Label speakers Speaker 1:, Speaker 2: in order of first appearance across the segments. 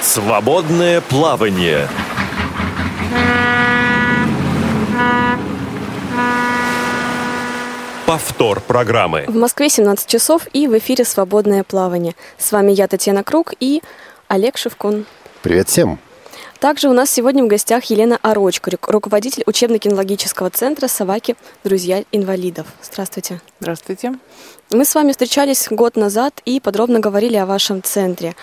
Speaker 1: Свободное плавание. Повтор программы.
Speaker 2: В Москве 17 часов и в эфире «Свободное плавание». С вами я, Татьяна Круг и Олег Шевкун.
Speaker 3: Привет всем.
Speaker 2: Также у нас сегодня в гостях Елена Орочко, руководитель учебно-кинологического центра «Собаки. Друзья инвалидов». Здравствуйте.
Speaker 4: Здравствуйте.
Speaker 2: Мы с вами встречались год назад и подробно говорили о вашем центре.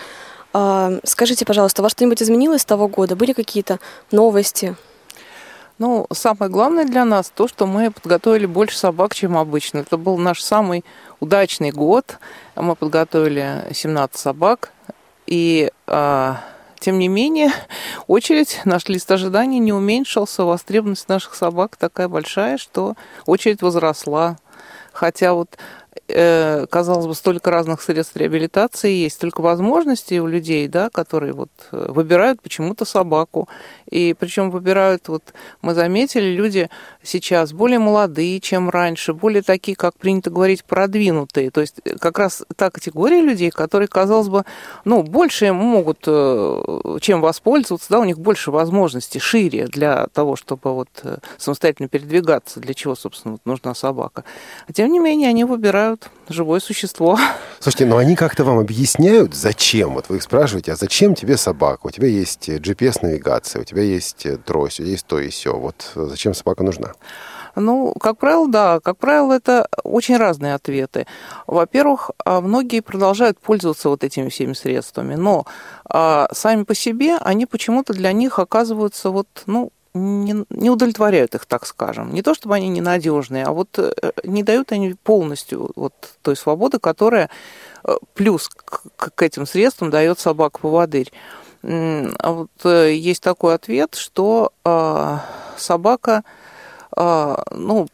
Speaker 2: А, скажите, пожалуйста, у вас что-нибудь изменилось с того года? Были какие-то новости?
Speaker 4: Ну, самое главное для нас то, что мы подготовили больше собак, чем обычно. Это был наш самый удачный год. Мы подготовили 17 собак. И а, тем не менее, очередь, наш лист ожидания не уменьшился, востребованность наших собак такая большая, что очередь возросла. Хотя вот э, казалось бы, столько разных средств реабилитации есть, столько возможностей у людей, да, которые вот э, выбирают почему-то собаку. И причем выбирают, вот мы заметили, люди сейчас более молодые, чем раньше, более такие, как принято говорить, продвинутые. То есть э, как раз та категория людей, которые, казалось бы, ну, больше могут чем воспользоваться, да, у них больше возможностей, шире для того, чтобы вот самостоятельно передвигаться, для чего, собственно, вот нужна собака. А тем не менее, они выбирают живое существо.
Speaker 3: Слушайте, но они как-то вам объясняют, зачем? Вот вы их спрашиваете, а зачем тебе собака? У тебя есть GPS-навигация, у тебя есть трость, у тебя есть то и все. Вот зачем собака нужна?
Speaker 4: Ну, как правило, да. Как правило, это очень разные ответы. Во-первых, а, многие продолжают пользоваться вот этими всеми средствами, но а, сами по себе они почему-то для них оказываются вот, ну, не, не удовлетворяют их, так скажем. Не то, чтобы они ненадежные, а вот э, не дают они полностью вот той свободы, которая э, плюс к, к этим средствам дает собака-поводырь. А вот э, есть такой ответ, что собака ну,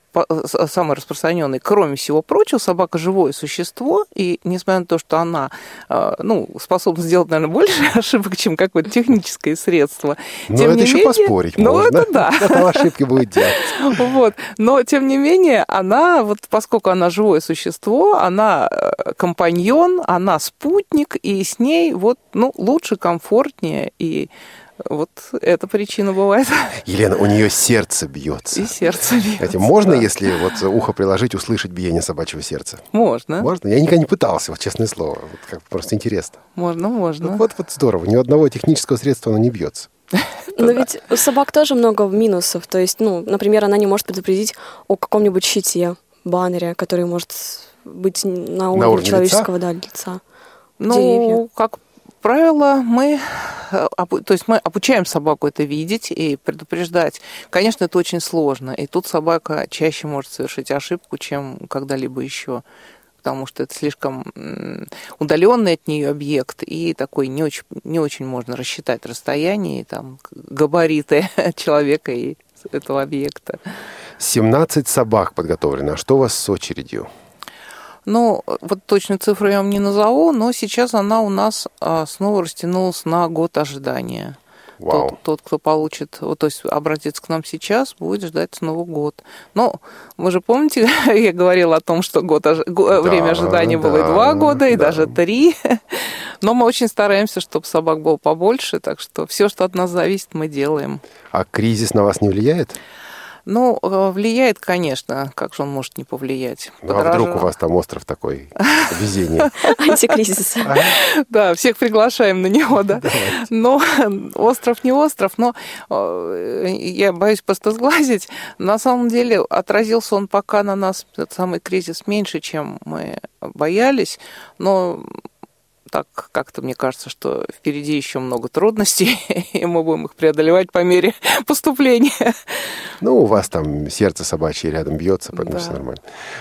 Speaker 4: самый распространенный, кроме всего прочего, собака живое существо, и несмотря на то, что она а, ну, способна сделать, наверное, больше ошибок, чем какое-то техническое средство.
Speaker 3: Но ну, это еще менее, поспорить
Speaker 4: ну,
Speaker 3: можно.
Speaker 4: это да.
Speaker 3: Это ошибки будет делать.
Speaker 4: Вот. Но, тем не менее, она, вот поскольку она живое существо, она э, компаньон, она спутник, и с ней вот, ну, лучше, комфортнее и вот эта причина бывает.
Speaker 3: Елена, у нее сердце бьется.
Speaker 4: И сердце бьется.
Speaker 3: Кстати, можно, да. если вот ухо приложить, услышать биение собачьего сердца?
Speaker 4: Можно.
Speaker 3: Можно? Я никогда не пытался, вот честное слово. Вот как просто интересно.
Speaker 4: Можно, можно.
Speaker 3: Ну, вот, вот здорово. Ни одного технического средства оно не бьется.
Speaker 2: Но ведь у собак тоже много минусов. То есть, ну, например, она не может предупредить о каком-нибудь щите, баннере, который может быть на уровне, на уровне человеческого лица? Да, лица.
Speaker 4: Ну, Деревья. как правило, мы, э, то есть мы обучаем собаку это видеть и предупреждать. Конечно, это очень сложно, и тут собака чаще может совершить ошибку, чем когда-либо еще потому что это слишком удаленный от нее объект, и такой не очень, не очень можно рассчитать расстояние, там, габариты человека и этого объекта.
Speaker 3: 17 собак подготовлено. А что у вас с очередью?
Speaker 4: Ну, вот точную цифру я вам не назову, но сейчас она у нас а, снова растянулась на год ожидания.
Speaker 3: Вау.
Speaker 4: Тот, тот, кто получит, вот, то есть обратится к нам сейчас, будет ждать снова год. Но вы же помните, я говорила о том, что год, ож... да, время ожидания да, было и два года, и да. даже три. Но мы очень стараемся, чтобы собак было побольше, так что все, что от нас зависит, мы делаем.
Speaker 3: А кризис на вас не влияет?
Speaker 4: Ну, э, влияет, конечно. Как же он может не повлиять?
Speaker 3: Ну, а вдруг у вас там остров такой везение?
Speaker 2: Антикризис.
Speaker 4: Да, всех приглашаем на него, да. Но остров не остров, но э, я боюсь просто сглазить. На самом деле отразился он пока на нас, этот самый кризис, меньше, чем мы боялись. Но так как-то мне кажется, что впереди еще много трудностей, и мы будем их преодолевать по мере поступления.
Speaker 3: Ну, у вас там сердце собачье рядом бьется, поэтому да. все нормально.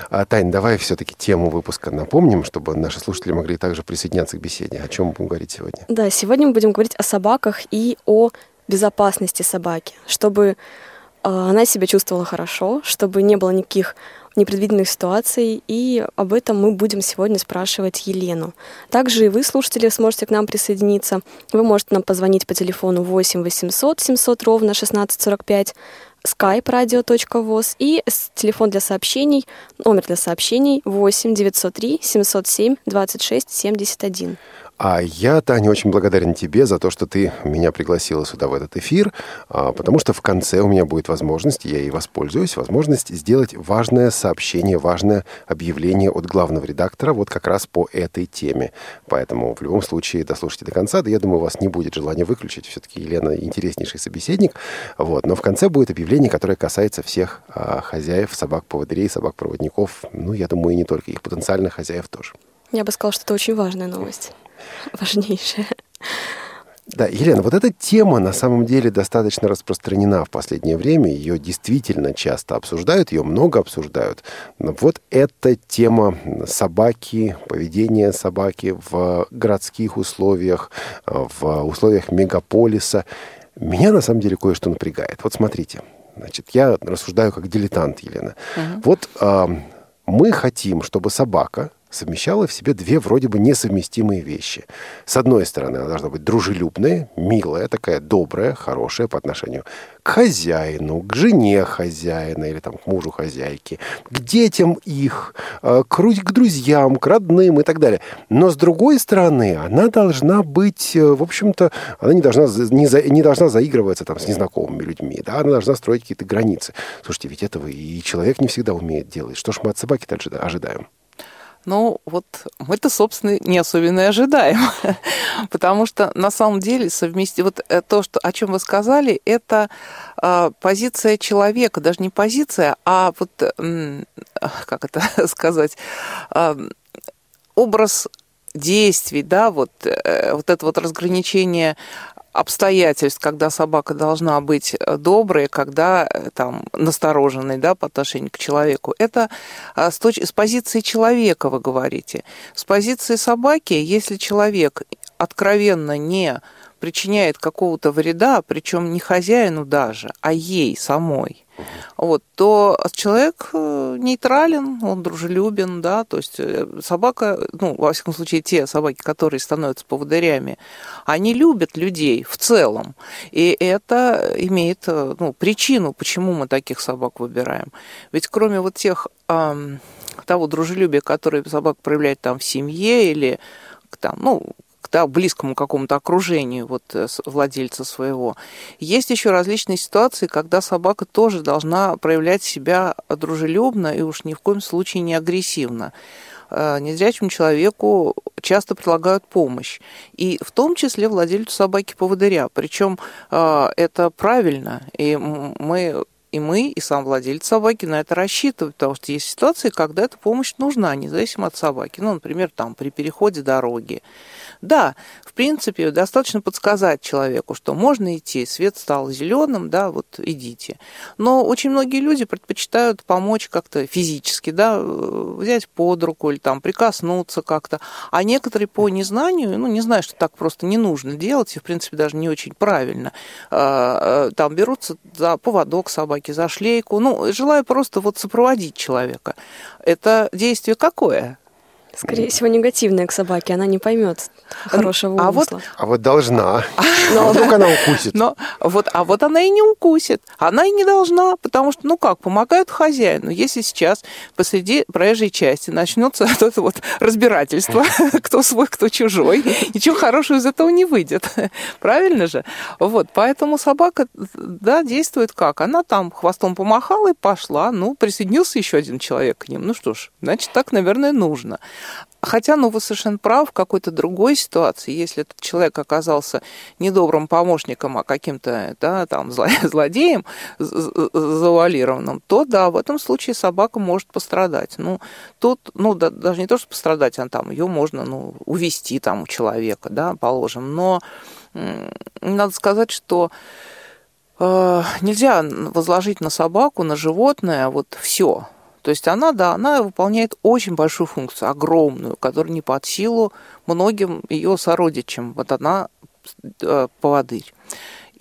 Speaker 3: А, Тань, давай все-таки тему выпуска напомним, чтобы наши слушатели могли также присоединяться к беседе. О чем мы будем говорить сегодня?
Speaker 2: Да, сегодня мы будем говорить о собаках и о безопасности собаки, чтобы а, она себя чувствовала хорошо, чтобы не было никаких непредвиденных ситуаций, и об этом мы будем сегодня спрашивать Елену. Также и вы, слушатели, сможете к нам присоединиться. Вы можете нам позвонить по телефону 8 800 700 ровно 1645, skype radio.voz и телефон для сообщений, номер для сообщений 8 903 707 26 71.
Speaker 3: А я, Таня, очень благодарен тебе за то, что ты меня пригласила сюда в этот эфир, а, потому что в конце у меня будет возможность, я ей воспользуюсь, возможность сделать важное сообщение, важное объявление от главного редактора вот как раз по этой теме. Поэтому в любом случае дослушайте до конца. Да я думаю, у вас не будет желания выключить. Все-таки Елена интереснейший собеседник. Вот. Но в конце будет объявление, которое касается всех а, хозяев, собак-поводырей, собак-проводников. Ну, я думаю, и не только их потенциальных хозяев тоже.
Speaker 2: Я бы сказала, что это очень важная новость. важнейшее.
Speaker 3: Да, Елена, вот эта тема на самом деле достаточно распространена в последнее время. Ее действительно часто обсуждают, ее много обсуждают. Но вот эта тема собаки, поведения собаки в городских условиях, в условиях мегаполиса. Меня на самом деле кое-что напрягает. Вот смотрите, значит, я рассуждаю как дилетант, Елена. Угу. Вот э, мы хотим, чтобы собака совмещала в себе две вроде бы несовместимые вещи. С одной стороны, она должна быть дружелюбная, милая, такая добрая, хорошая по отношению к хозяину, к жене хозяина или там к мужу хозяйки, к детям их, э, к, к друзьям, к родным и так далее. Но с другой стороны, она должна быть, э, в общем-то, она не должна, не, за, не должна заигрываться там с незнакомыми людьми, да, она должна строить какие-то границы. Слушайте, ведь этого и человек не всегда умеет делать. Что ж мы от собаки-то ожидаем?
Speaker 4: Ну, вот мы-то, собственно, не особенно и ожидаем, потому что на самом деле совместить вот э, то, что, о чем вы сказали, это э, позиция человека, даже не позиция, а вот, э, как это сказать, э, образ действий, да, вот, э, вот это вот разграничение обстоятельств, когда собака должна быть э, доброй, когда э, там настороженной да, по отношению к человеку. Это а, с, точ- с позиции человека вы говорите. С позиции собаки, если человек откровенно не причиняет какого-то вреда, причем не хозяину даже, а ей самой, вот, то человек э, нейтрален, он дружелюбен, да, то есть э, собака, ну, во всяком случае, те собаки, которые становятся поводырями, они любят людей в целом, и это имеет, э, ну, причину, почему мы таких собак выбираем. Ведь кроме вот тех, того дружелюбия, которое собака проявляет там в семье или там, ну, да, близкому какому-то окружению вот, э, владельца своего. Есть еще различные ситуации, когда собака тоже должна проявлять себя дружелюбно и уж ни в коем случае не агрессивно э, незрячему человеку часто предлагают помощь. И в том числе владельцу собаки-поводыря. Причем э, это правильно. И мы и мы, и сам владелец собаки на это рассчитывают, потому что есть ситуации, когда эта помощь нужна, независимо от собаки. Ну, например, там при переходе дороги да, в принципе, достаточно подсказать человеку, что можно идти, свет стал зеленым, да, вот идите. Но очень многие люди предпочитают помочь как-то физически, да, взять под руку или там прикоснуться как-то. А некоторые по незнанию, ну, не знаю, что так просто не нужно делать, и, в принципе, даже не очень правильно, а, а, там берутся за поводок собаки, за шлейку, ну, желаю просто вот сопроводить человека. Это действие какое?
Speaker 2: Скорее всего, негативная к собаке, она не поймет хорошего
Speaker 3: а
Speaker 2: умысла.
Speaker 3: Вот, а вот должна. Но, а вдруг она укусит.
Speaker 4: Но, вот, а вот она и не укусит. Она и не должна, потому что, ну как, помогают хозяину. Если сейчас посреди проезжей части начнется вот это вот разбирательство, кто свой, кто чужой, ничего хорошего из этого не выйдет. Правильно же? Вот, поэтому собака, да, действует как? Она там хвостом помахала и пошла. Ну, присоединился еще один человек к ним. Ну что ж, значит, так, наверное, нужно. Хотя, ну, вы совершенно прав, в какой-то другой ситуации, если этот человек оказался недобрым помощником, а каким-то, да, там, злодеем завуалированным, то, да, в этом случае собака может пострадать. Ну, тут, ну, да, даже не то, что пострадать, а там ее можно, ну, увести там у человека, да, положим. Но надо сказать, что э, нельзя возложить на собаку, на животное вот все, то есть она, да, она выполняет очень большую функцию, огромную, которая не под силу многим ее сородичам. Вот она э, поводырь.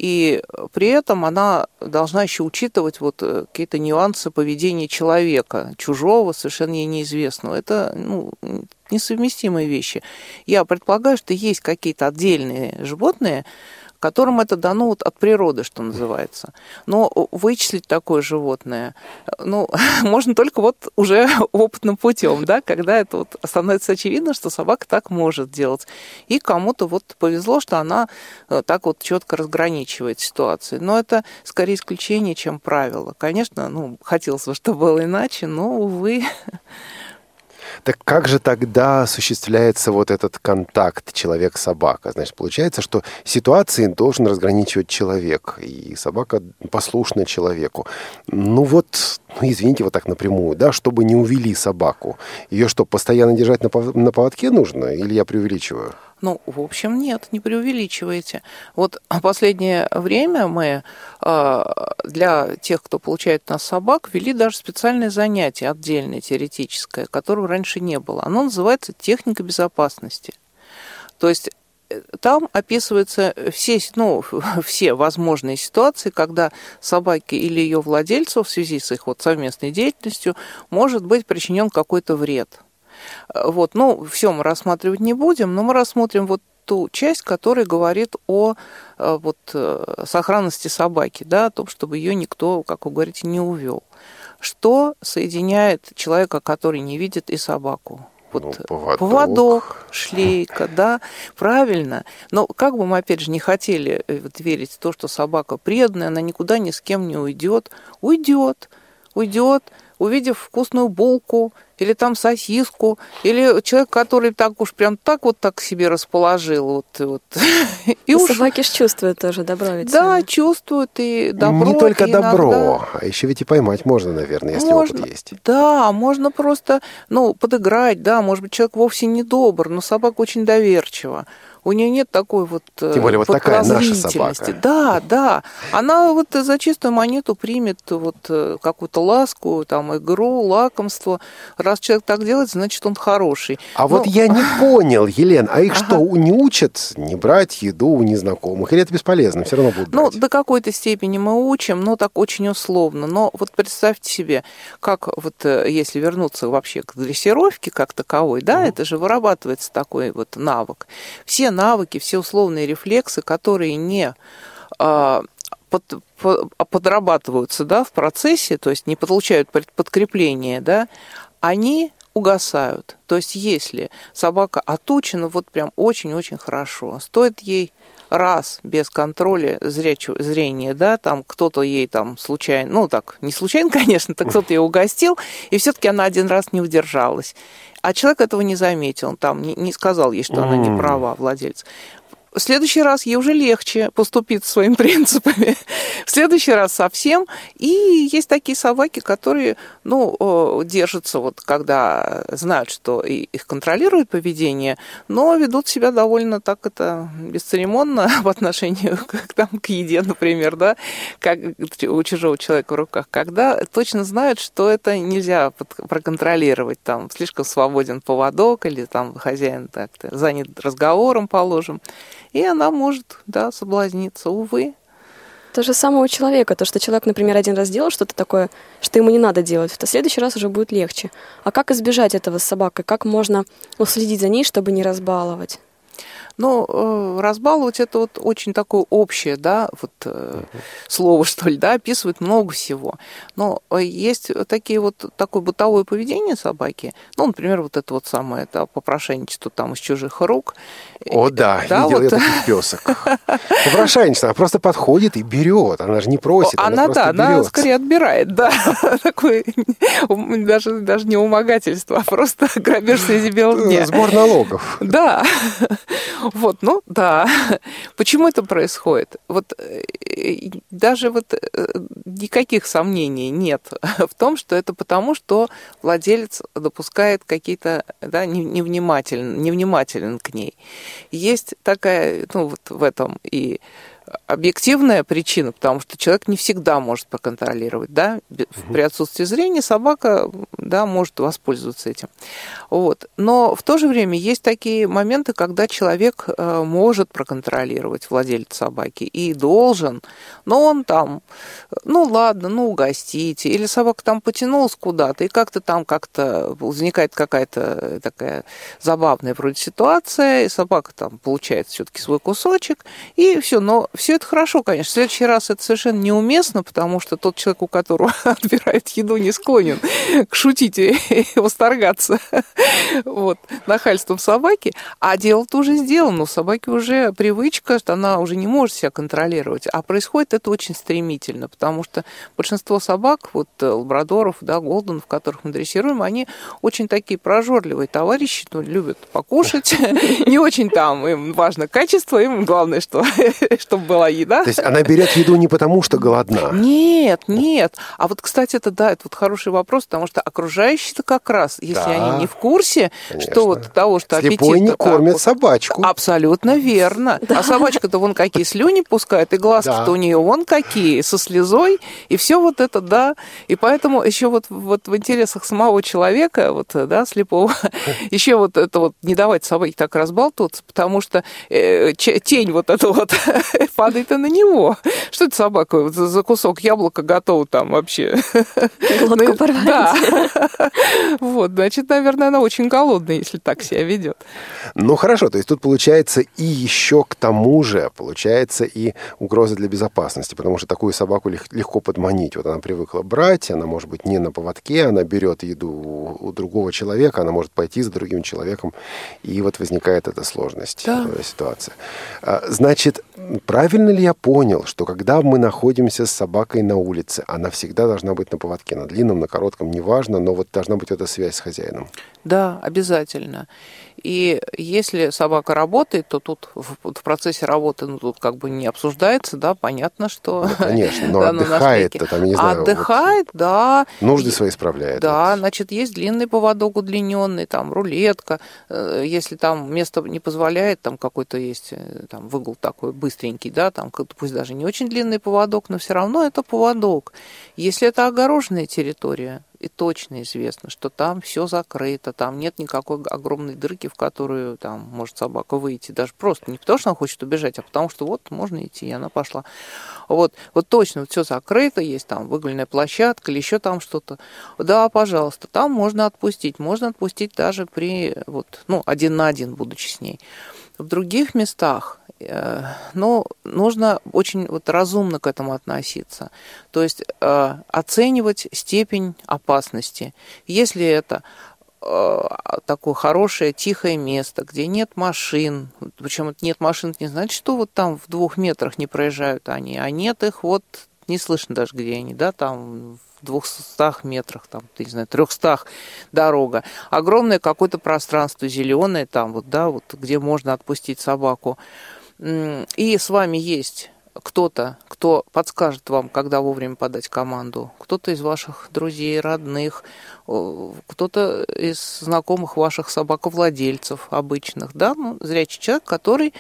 Speaker 4: И при этом она должна еще учитывать вот э, какие-то нюансы поведения человека, чужого, совершенно ей неизвестного. Это ну, несовместимые вещи. Я предполагаю, что есть какие-то отдельные животные, которым это дано вот от природы, что называется. Но вычислить такое животное, ну, можно только вот уже опытным путем, да, когда это вот становится очевидно, что собака так может делать. И кому-то вот повезло, что она э, так вот четко разграничивает ситуации. Но это скорее исключение, чем правило. Конечно, ну, хотелось бы, чтобы было иначе, но, увы,
Speaker 3: Так как же тогда осуществляется вот этот контакт человек-собака? Значит, получается, что ситуации должен разграничивать человек, и собака послушна человеку. Ну вот, ну извините, вот так напрямую, да, чтобы не увели собаку. Ее что, постоянно держать на поводке нужно, или я преувеличиваю?
Speaker 4: Ну, в общем, нет, не преувеличивайте. Вот последнее время мы а, для тех, кто получает нас собак, ввели даже специальное занятие, отдельное, теоретическое, которого раньше не было. Оно называется техника безопасности. То есть э, там описываются все, ну, все возможные ситуации, когда собаке или ее владельцу в связи с их вот совместной деятельностью может быть причинен какой-то вред. Вот, ну, все мы рассматривать не будем, но мы рассмотрим вот ту часть, которая говорит о э, вот, э, сохранности собаки, да, о том, чтобы ее никто, как вы говорите, не увел. Что соединяет человека, который не видит, и собаку?
Speaker 3: Вот ну, поводок.
Speaker 4: поводок, шлейка, да, правильно. Но как бы мы, опять же, не хотели э, вот, верить в то, что собака преданная, она никуда ни с кем не уйдет, уйдет, уйдет, увидев вкусную булку, или там сосиску, или человек, который так уж прям так вот так себе расположил. Вот, вот.
Speaker 2: И уж... Собаки же чувствуют тоже добро ведь.
Speaker 4: Да, сами. чувствуют и добро.
Speaker 3: Не только
Speaker 4: и
Speaker 3: добро, иногда... а еще ведь и поймать можно, наверное, если можно, опыт есть.
Speaker 4: Да, можно просто, ну, подыграть, да, может быть, человек вовсе не добр, но собака очень доверчива у нее нет такой вот
Speaker 3: э, Тем более вот такая наша собака.
Speaker 4: Да, да. Она вот за чистую монету примет вот э, какую-то ласку, там, игру, лакомство. Раз человек так делает, значит, он хороший.
Speaker 3: А Но... вот я не понял, Елен, а их ага. что, не учат не брать еду у незнакомых? Или это бесполезно? Все равно будут
Speaker 4: Ну, брать? до какой-то степени мы учим, но так очень условно. Но вот представьте себе, как вот э, если вернуться вообще к дрессировке как таковой, да, это же вырабатывается такой вот навык. Все навыки, все условные рефлексы, которые не а, под, под, подрабатываются да, в процессе, то есть не получают подкрепление, да, они угасают. То есть если собака отучена вот прям очень-очень хорошо, стоит ей раз без контроля зрячего, зрения, да, там кто-то ей там случайно, ну так, не случайно, конечно, так кто-то ее угостил, и все-таки она один раз не удержалась. А человек этого не заметил, он там не, не сказал ей, что она не права, владелец. В следующий раз ей уже легче поступить своими принципами. В следующий раз совсем. И есть такие собаки, которые, ну, держатся вот, когда знают, что их контролирует поведение, но ведут себя довольно так это бесцеремонно в отношении к, там, к еде, например, да, как у чужого человека в руках, когда точно знают, что это нельзя проконтролировать, там, слишком свободен поводок или там хозяин так-то занят разговором, положим и она может, да, соблазниться, увы.
Speaker 2: То же самое у человека, то, что человек, например, один раз делал что-то такое, что ему не надо делать, в следующий раз уже будет легче. А как избежать этого с собакой? Как можно уследить за ней, чтобы не разбаловать?
Speaker 4: Но э, разбаловать это вот очень такое общее, да, вот э, слово, что ли, да, описывает много всего. Но э, есть такие вот такое бытовое поведение собаки, ну, например, вот это вот самое, это попрошайничество там из чужих рук.
Speaker 3: О, да, да видел вот... я таких песок. Попрошайничество, она просто подходит и берет, она же не просит, она, она да,
Speaker 4: она скорее отбирает, да, такое даже, даже не умогательство, а просто грабеж среди белого дня.
Speaker 3: Сбор налогов.
Speaker 4: Да, вот, ну да. Почему это происходит? Вот э, даже вот э, никаких сомнений нет в том, что это потому, что владелец допускает какие-то, да, невнимателен, невнимателен к ней. Есть такая, ну вот в этом и объективная причина, потому что человек не всегда может проконтролировать, да, при отсутствии зрения собака, да, может воспользоваться этим. Вот. Но в то же время есть такие моменты, когда человек э, может проконтролировать владельца собаки и должен, но он там, ну ладно, ну угостите, или собака там потянулась куда-то, и как-то там как-то возникает какая-то такая забавная вроде ситуация, и собака там получает все-таки свой кусочек, и все, но все это хорошо, конечно. В следующий раз это совершенно неуместно, потому что тот человек, у которого отбирает еду, не склонен к шутить и восторгаться вот, нахальством собаки. А дело-то уже сделано. У собаки уже привычка, что она уже не может себя контролировать. А происходит это очень стремительно, потому что большинство собак, вот э, лабрадоров, да, голденов, которых мы дрессируем, они очень такие прожорливые товарищи, ну, любят покушать. Не очень там им важно качество, им главное, что, чтобы была еда.
Speaker 3: То есть она берет еду не потому, что голодна?
Speaker 4: Нет, нет. А вот, кстати, это да, это вот хороший вопрос, потому что окружающие-то как раз, если да, они не в курсе, конечно. что вот того, что
Speaker 3: Слепой
Speaker 4: аппетит...
Speaker 3: не кормит вот, собачку.
Speaker 4: Абсолютно верно. Да. А собачка-то вон какие слюни пускает, и глазки-то да. у нее вон какие, со слезой, и все вот это, да. И поэтому еще вот, вот в интересах самого человека, вот, да, слепого, еще вот это вот не давать собаке так разбалтываться, потому что э, тень вот эта вот падает и на него. Что это собака за кусок яблока готова там вообще?
Speaker 2: Глотку порвать.
Speaker 4: Да. Вот, значит, наверное, она очень голодная, если так себя ведет.
Speaker 3: Ну, хорошо, то есть тут получается и еще к тому же получается и угроза для безопасности, потому что такую собаку легко подманить. Вот она привыкла брать, она может быть не на поводке, она берет еду у другого человека, она может пойти за другим человеком, и вот возникает эта сложность, да. Э, ситуация. А, значит, правильно ли я понял, что когда мы находимся с собакой на улице, она всегда должна быть на поводке, на длинном, на коротком, неважно, но вот должна быть эта связь с хозяином?
Speaker 4: Да, обязательно. И если собака работает, то тут в, в процессе работы, ну, тут как бы не обсуждается, да, понятно, что...
Speaker 3: Ну, конечно, но отдыхает-то там, не знаю...
Speaker 4: Отдыхает, вот, да.
Speaker 3: Нужды свои справляет.
Speaker 4: Да, вот. значит, есть длинный поводок удлиненный, там, рулетка. Э, если там место не позволяет, там какой-то есть э, там выгул такой быстренький, да, там, пусть даже не очень длинный поводок, но все равно это поводок. Если это огороженная территория, и точно известно, что там все закрыто, там нет никакой огромной дырки, в которую там может собака выйти, даже просто не потому, что она хочет убежать, а потому что вот можно идти, и она пошла. Вот, вот точно вот все закрыто, есть там выгульная площадка или еще там что-то. Да, пожалуйста, там можно отпустить, можно отпустить даже при вот, ну, один на один, будучи с ней. В других местах Э, но нужно очень вот разумно к этому относиться. То есть э, оценивать степень опасности. Если это э, такое хорошее, тихое место, где нет машин. Причем нет машин, не значит, что вот там в двух метрах не проезжают они, а нет их вот не слышно даже, где они, да, там в двухстах метрах, там, не знаю, трехстах дорога. Огромное какое-то пространство зеленое там, вот, да, вот, где можно отпустить собаку и с вами есть кто-то, кто подскажет вам, когда вовремя подать команду, кто-то из ваших друзей, родных, кто-то из знакомых ваших собаковладельцев обычных, да, ну, зрячий человек, который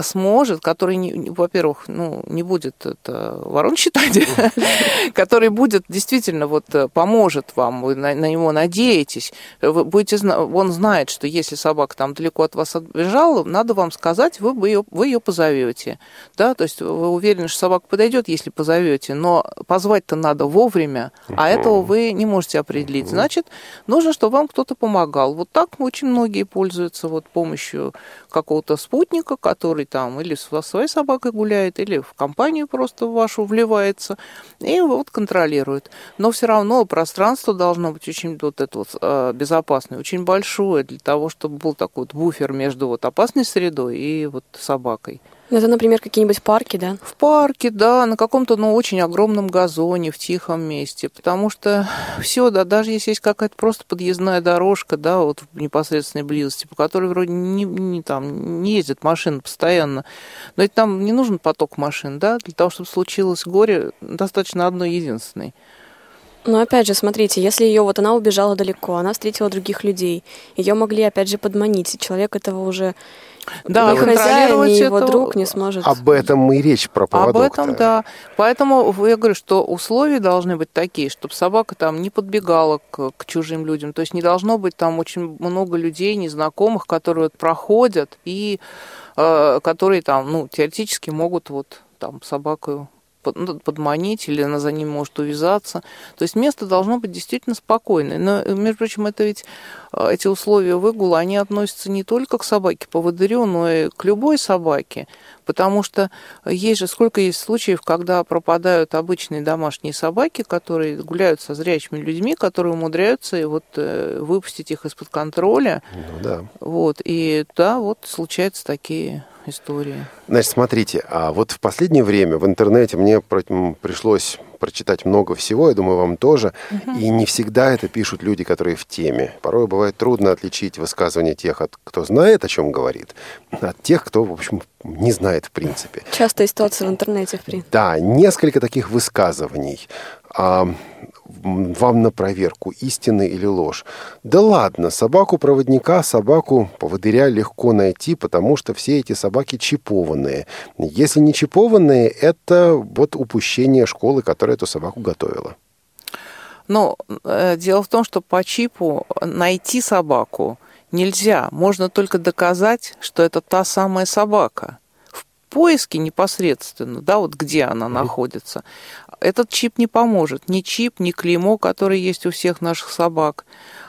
Speaker 4: сможет, который, не, во-первых, ну, не будет это ворон считать, который будет действительно вот э, поможет вам, вы на, на него надеетесь, вы будете, он знает, что если собака там далеко от вас отбежала, надо вам сказать, вы, бы ее, вы ее позовете, да, то есть вы уверены, что собака подойдет, если позовете, но позвать-то надо вовремя, а этого вы не можете определить, значит, нужно, чтобы вам кто-то помогал. Вот так очень многие пользуются вот помощью какого-то спутника, который там или со своей собакой гуляет, или в компанию просто вашу вливается, и вот контролирует. Но все равно пространство должно быть очень вот это вот э, безопасное, очень большое для того, чтобы был такой вот буфер между вот опасной средой и вот собакой.
Speaker 2: Ну, это, например, какие-нибудь парки, да?
Speaker 4: В парке, да, на каком-то, ну, очень огромном газоне, в тихом месте. Потому что все, да, даже если есть какая-то просто подъездная дорожка, да, вот в непосредственной близости, по которой вроде не, не, там, не ездят машины постоянно, но ведь там не нужен поток машин, да, для того, чтобы случилось горе, достаточно одной единственной.
Speaker 2: Но опять же, смотрите, если ее вот она убежала далеко, она встретила других людей, ее могли опять же подманить, и человек этого уже
Speaker 4: Да,
Speaker 2: ни хозяин, ни его
Speaker 4: это-
Speaker 2: друг не сможет.
Speaker 3: Об этом и речь про поводок.
Speaker 4: Об этом, да. Поэтому я говорю, что условия должны быть такие, чтобы собака там не подбегала к, к чужим людям. То есть не должно быть там очень много людей, незнакомых, которые вот проходят и э, которые там, ну, теоретически могут вот там собаку подманить или она за ним может увязаться. То есть место должно быть действительно спокойное. Но, э, между прочим, это ведь э, эти условия выгула, они относятся не только к собаке поводырю, но и к любой собаке. Потому что есть же сколько есть случаев, когда пропадают обычные домашние собаки, которые гуляют со зрячими людьми, которые умудряются и вот э, выпустить их из-под контроля.
Speaker 3: Ну да.
Speaker 4: Вот. И да, вот случаются такие истории.
Speaker 3: Значит, смотрите, а вот в последнее время в интернете мне пришлось прочитать много всего, я думаю, вам тоже. И не всегда это пишут люди, которые в теме. Порой бывает трудно отличить высказывания тех, от- кто знает, о чем говорит, от тех, кто, в общем, не знает в принципе.
Speaker 2: Частая ситуация в интернете, в принципе.
Speaker 3: Да, несколько таких высказываний. А, вам на проверку, истины или ложь. Да ладно, собаку-проводника, собаку-поводыря легко найти, потому что все эти собаки чипованные. Если не чипованные, это вот упущение школы, которая эту собаку готовила.
Speaker 4: Но э, дело в том, что по чипу найти собаку нельзя. Можно только доказать, что это та самая собака. В поиске непосредственно, да, вот где она находится, этот чип не поможет. Ни чип, ни клеймо, которое есть у всех наших собак.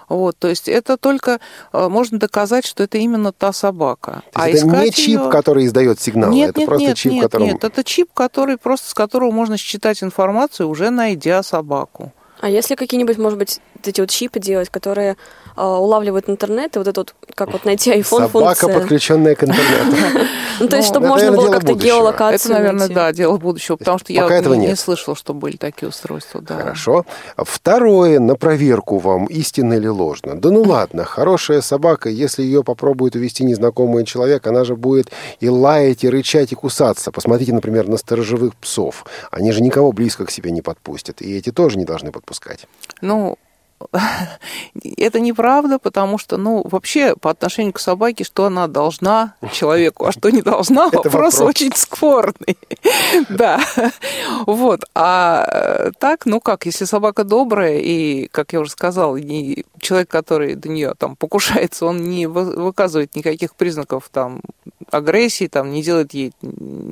Speaker 4: Вот, то есть это только э, можно доказать, что это именно та собака.
Speaker 3: Есть это не чип,
Speaker 4: её-
Speaker 3: который издает сигнал,
Speaker 4: нет,
Speaker 3: это
Speaker 4: нет,
Speaker 3: просто
Speaker 4: нет,
Speaker 3: чип,
Speaker 4: нет,
Speaker 3: которым...
Speaker 4: нет, это чип, который просто с которого можно считать информацию, уже найдя собаку.
Speaker 2: А если какие-нибудь, может быть, эти вот чипы делать, которые а, улавливают интернет, и вот это вот, как вот найти iPhone
Speaker 3: Собака,
Speaker 2: функция.
Speaker 3: подключенная к интернету.
Speaker 2: Ну, то есть,
Speaker 4: Ну,
Speaker 2: чтобы можно было как-то геолокацию
Speaker 4: Это, наверное, да, дело будущего, потому что я
Speaker 3: Пока
Speaker 4: вот
Speaker 3: этого
Speaker 4: не, слышала, что были такие устройства. Да.
Speaker 3: Хорошо. Второе, на проверку вам, истинно или ложно. Да ну ладно, хорошая собака, если ее попробует увести незнакомый человек, она же будет и лаять, и рычать, и кусаться. Посмотрите, например, на сторожевых псов. Они же никого близко к себе не подпустят, и эти тоже не должны подпускать.
Speaker 4: Ну, это неправда, потому что, ну, вообще по отношению к собаке, что она должна человеку, а что не должна, вопрос
Speaker 3: вопрос.
Speaker 4: очень спорный. Да. Вот. А э, так, ну как, если собака добрая, и, как я уже сказала, не человек, который до нее там покушается, он не вы- выказывает никаких признаков там агрессии, там не делает ей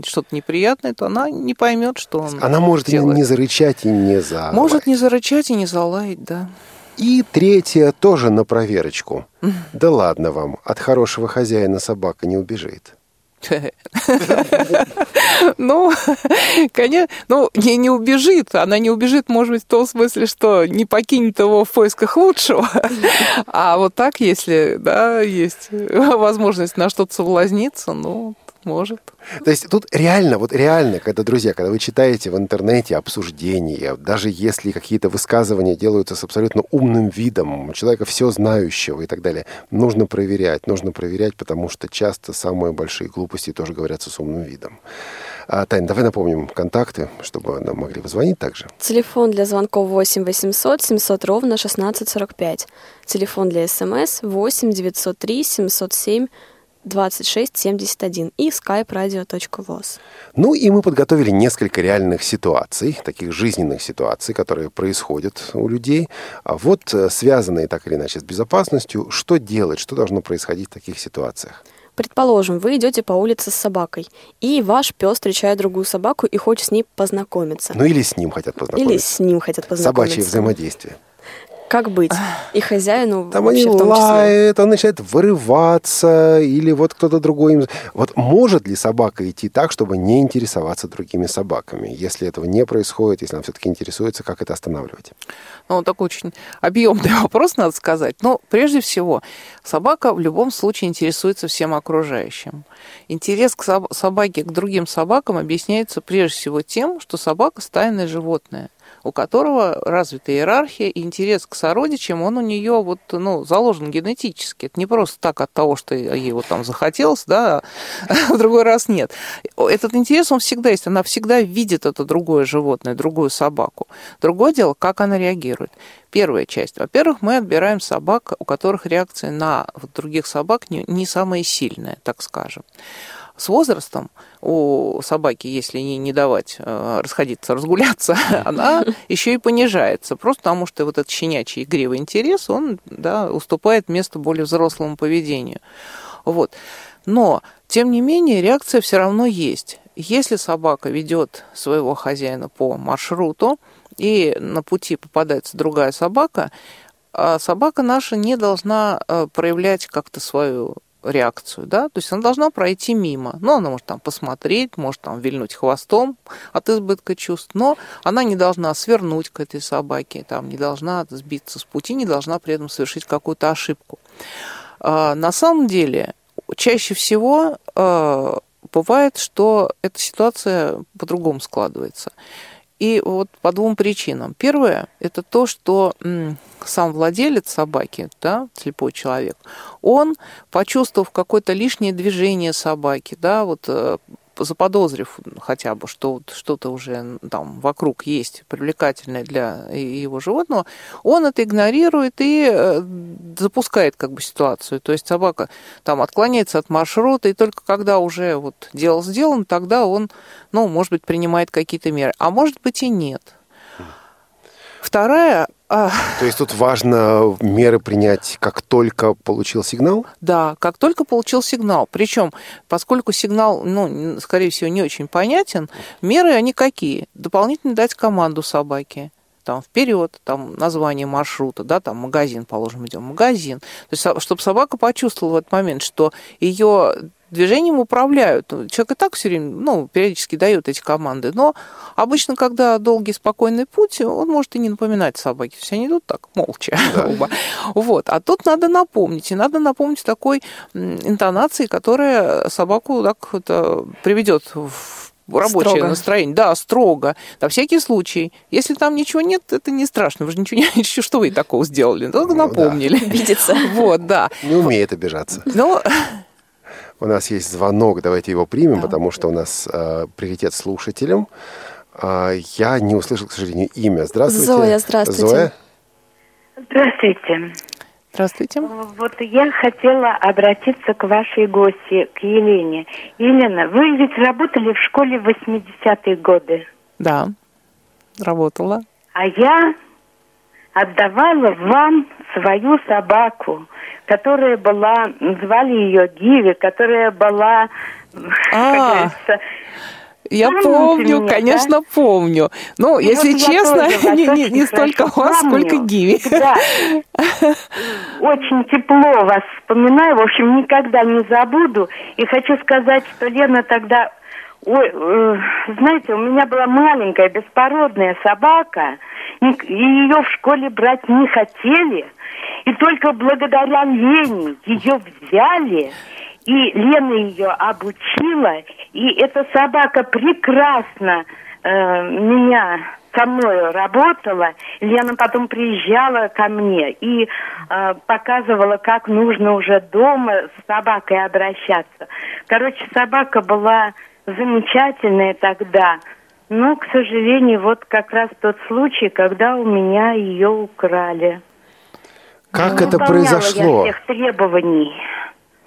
Speaker 4: что-то неприятное, то она не поймет, что он
Speaker 3: Она может
Speaker 4: делает.
Speaker 3: не зарычать, и не за.
Speaker 4: Может не зарычать и не залаять, да.
Speaker 3: И третье тоже на проверочку. Да ладно вам, от хорошего хозяина собака не убежит.
Speaker 4: Ну, конечно, ну, не, не убежит. Она не убежит, может быть, в том смысле, что не покинет его в поисках лучшего. А вот так, если, да, есть возможность на что-то соблазниться, ну, может.
Speaker 3: То есть тут реально, вот реально, когда, друзья, когда вы читаете в интернете обсуждения, даже если какие-то высказывания делаются с абсолютно умным видом, человека все знающего и так далее, нужно проверять, нужно проверять, потому что часто самые большие глупости тоже говорятся с умным видом. А, Тань, давай напомним контакты, чтобы нам могли позвонить также.
Speaker 2: Телефон для звонков 8 800 700 ровно 1645. Телефон для смс 8 903 707 26 71 и skype radio.voz.
Speaker 3: Ну и мы подготовили несколько реальных ситуаций, таких жизненных ситуаций, которые происходят у людей. А вот э, связанные так или иначе с безопасностью, что делать, что должно происходить в таких ситуациях?
Speaker 2: Предположим, вы идете по улице с собакой, и ваш пес встречает другую собаку и хочет с ней познакомиться.
Speaker 3: Ну или с ним хотят
Speaker 2: Или
Speaker 3: познакомиться.
Speaker 2: с ним хотят познакомиться.
Speaker 3: Собачье взаимодействие.
Speaker 2: Как быть? И хозяину
Speaker 3: Там
Speaker 2: вообще
Speaker 3: они
Speaker 2: в том числе.
Speaker 3: лают, он начинает вырываться, или вот кто-то другой им... Вот может ли собака идти так, чтобы не интересоваться другими собаками? Если этого не происходит, если она все-таки интересуется, как это останавливать?
Speaker 4: Ну, такой очень объемный вопрос, надо сказать. Но прежде всего, собака в любом случае интересуется всем окружающим. Интерес к соб- собаке к другим собакам объясняется прежде всего тем, что собака стайное животное. У которого развита иерархия и интерес к сородичам, он у нее вот, ну, заложен генетически. Это не просто так от того, что ей вот там захотелось, да, а в другой раз нет. Этот интерес, он всегда есть. Она всегда видит это другое животное, другую собаку. Другое дело, как она реагирует. Первая часть. Во-первых, мы отбираем собак, у которых реакция на других собак не, не самая сильная, так скажем. С возрастом у собаки, если ей не давать э, расходиться, разгуляться, она еще и понижается. Просто потому что вот этот щенячий игривый интерес, он да, уступает место более взрослому поведению. Вот. Но, тем не менее, реакция все равно есть. Если собака ведет своего хозяина по маршруту, и на пути попадается другая собака, а собака наша не должна э, проявлять как-то свою реакцию, да, то есть она должна пройти мимо. Ну, она может там посмотреть, может там вильнуть хвостом от избытка чувств, но она не должна свернуть к этой собаке, там, не должна сбиться с пути, не должна при этом совершить какую-то ошибку. А, на самом деле, чаще всего а, бывает, что эта ситуация по-другому складывается. И вот по двум причинам. Первое – это то, что сам владелец собаки, да, слепой человек, он, почувствовав какое-то лишнее движение собаки, да, вот э, заподозрив хотя бы, что что-то уже там вокруг есть привлекательное для его животного, он это игнорирует и э, запускает как бы ситуацию. То есть собака там отклоняется от маршрута, и только когда уже вот дело сделано, тогда он, ну, может быть, принимает какие-то меры. А может быть и нет. Вторая
Speaker 3: то есть тут важно меры принять, как только получил сигнал?
Speaker 4: Да, как только получил сигнал. Причем, поскольку сигнал, ну, скорее всего, не очень понятен, меры они какие? Дополнительно дать команду собаке там вперед, там название маршрута, да, там магазин, положим, идем, магазин. То есть, чтобы собака почувствовала в этот момент, что ее движением управляют. Человек и так все время, ну, периодически дает эти команды, но обычно, когда долгий спокойный путь, он может и не напоминать собаке. Все они идут так, молча да. оба. Вот. А тут надо напомнить, и надо напомнить такой интонации, которая собаку так это приведет в рабочее строго. настроение. Да, строго. На всякий случай. Если там ничего нет, это не страшно. Вы же ничего не... Что вы такого сделали? Только ну, напомнили. Да.
Speaker 2: Обидеться.
Speaker 4: Вот, да.
Speaker 3: Не умеет обижаться.
Speaker 4: Но
Speaker 3: у нас есть звонок, давайте его примем, да. потому что у нас э, приоритет слушателям. Э, я не услышал, к сожалению, имя. Здравствуйте.
Speaker 2: Зоя, здравствуйте. Зоя.
Speaker 5: Здравствуйте.
Speaker 4: Здравствуйте.
Speaker 5: Вот я хотела обратиться к вашей гости, к Елене. Елена, вы ведь работали в школе в 80-е годы.
Speaker 4: Да, работала.
Speaker 5: А я отдавала вам свою собаку которая была, звали ее Гиви, которая была,
Speaker 4: а, я помню, меня, конечно, да? помню. Ну, и если вот честно, не, не, не столько вас, помню. сколько Гиви.
Speaker 5: Да. Очень тепло вас вспоминаю, в общем, никогда не забуду. И хочу сказать, что Лена тогда... Ой, э, знаете, у меня была маленькая беспородная собака, и ее в школе брать не хотели – и только благодаря Лене ее взяли, и Лена ее обучила, и эта собака прекрасно э, меня со мной работала. Лена потом приезжала ко мне и э, показывала, как нужно уже дома с собакой обращаться. Короче, собака была замечательная тогда. Но, к сожалению, вот как раз тот случай, когда у меня ее украли.
Speaker 3: Как не это произошло?
Speaker 5: Я всех требований.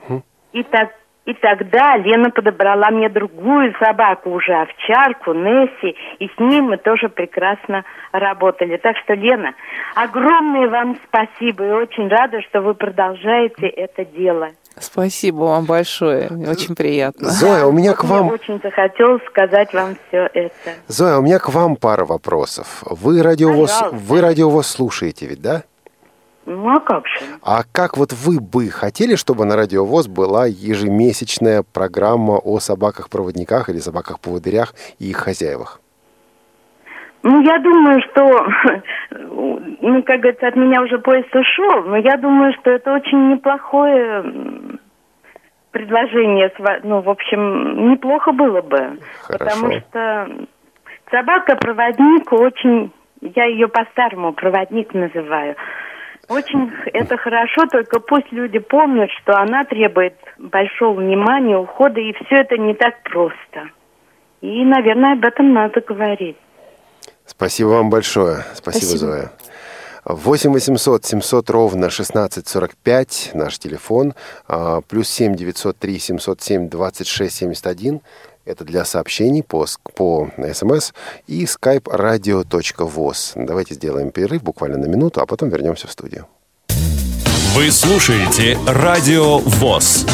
Speaker 5: Хм? И, так, и тогда Лена подобрала мне другую собаку, уже овчарку, Несси, и с ней мы тоже прекрасно работали. Так что, Лена, огромное вам спасибо и очень рада, что вы продолжаете это дело.
Speaker 4: Спасибо вам большое, очень приятно.
Speaker 3: Зоя, у меня к вам...
Speaker 5: Мне очень захотелось сказать вам все это.
Speaker 3: Зоя, у меня к вам пара вопросов. Вы радиовоз, вы радиовоз слушаете ведь, да?
Speaker 5: Ну а как же?
Speaker 3: А как вот вы бы хотели, чтобы на Радиовоз была ежемесячная программа о собаках-проводниках или собаках-поводырях и их хозяевах?
Speaker 5: Ну, я думаю, что, ну, как говорится, от меня уже поезд ушел, но я думаю, что это очень неплохое предложение, ну, в общем, неплохо было бы.
Speaker 3: Хорошо.
Speaker 5: Потому что собака-проводник очень я ее по-старому проводник называю. Очень это хорошо, только пусть люди помнят, что она требует большого внимания, ухода, и все это не так просто. И, наверное, об этом надо говорить.
Speaker 3: Спасибо вам большое. Спасибо,
Speaker 2: Спасибо.
Speaker 3: Зоя. 8 800 700 ровно 1645 наш телефон, а, плюс 7 903 707 26 71. Это для сообщений по, по смс и skype radio.voz. Давайте сделаем перерыв буквально на минуту, а потом вернемся в студию.
Speaker 1: Вы слушаете Радио ВОЗ.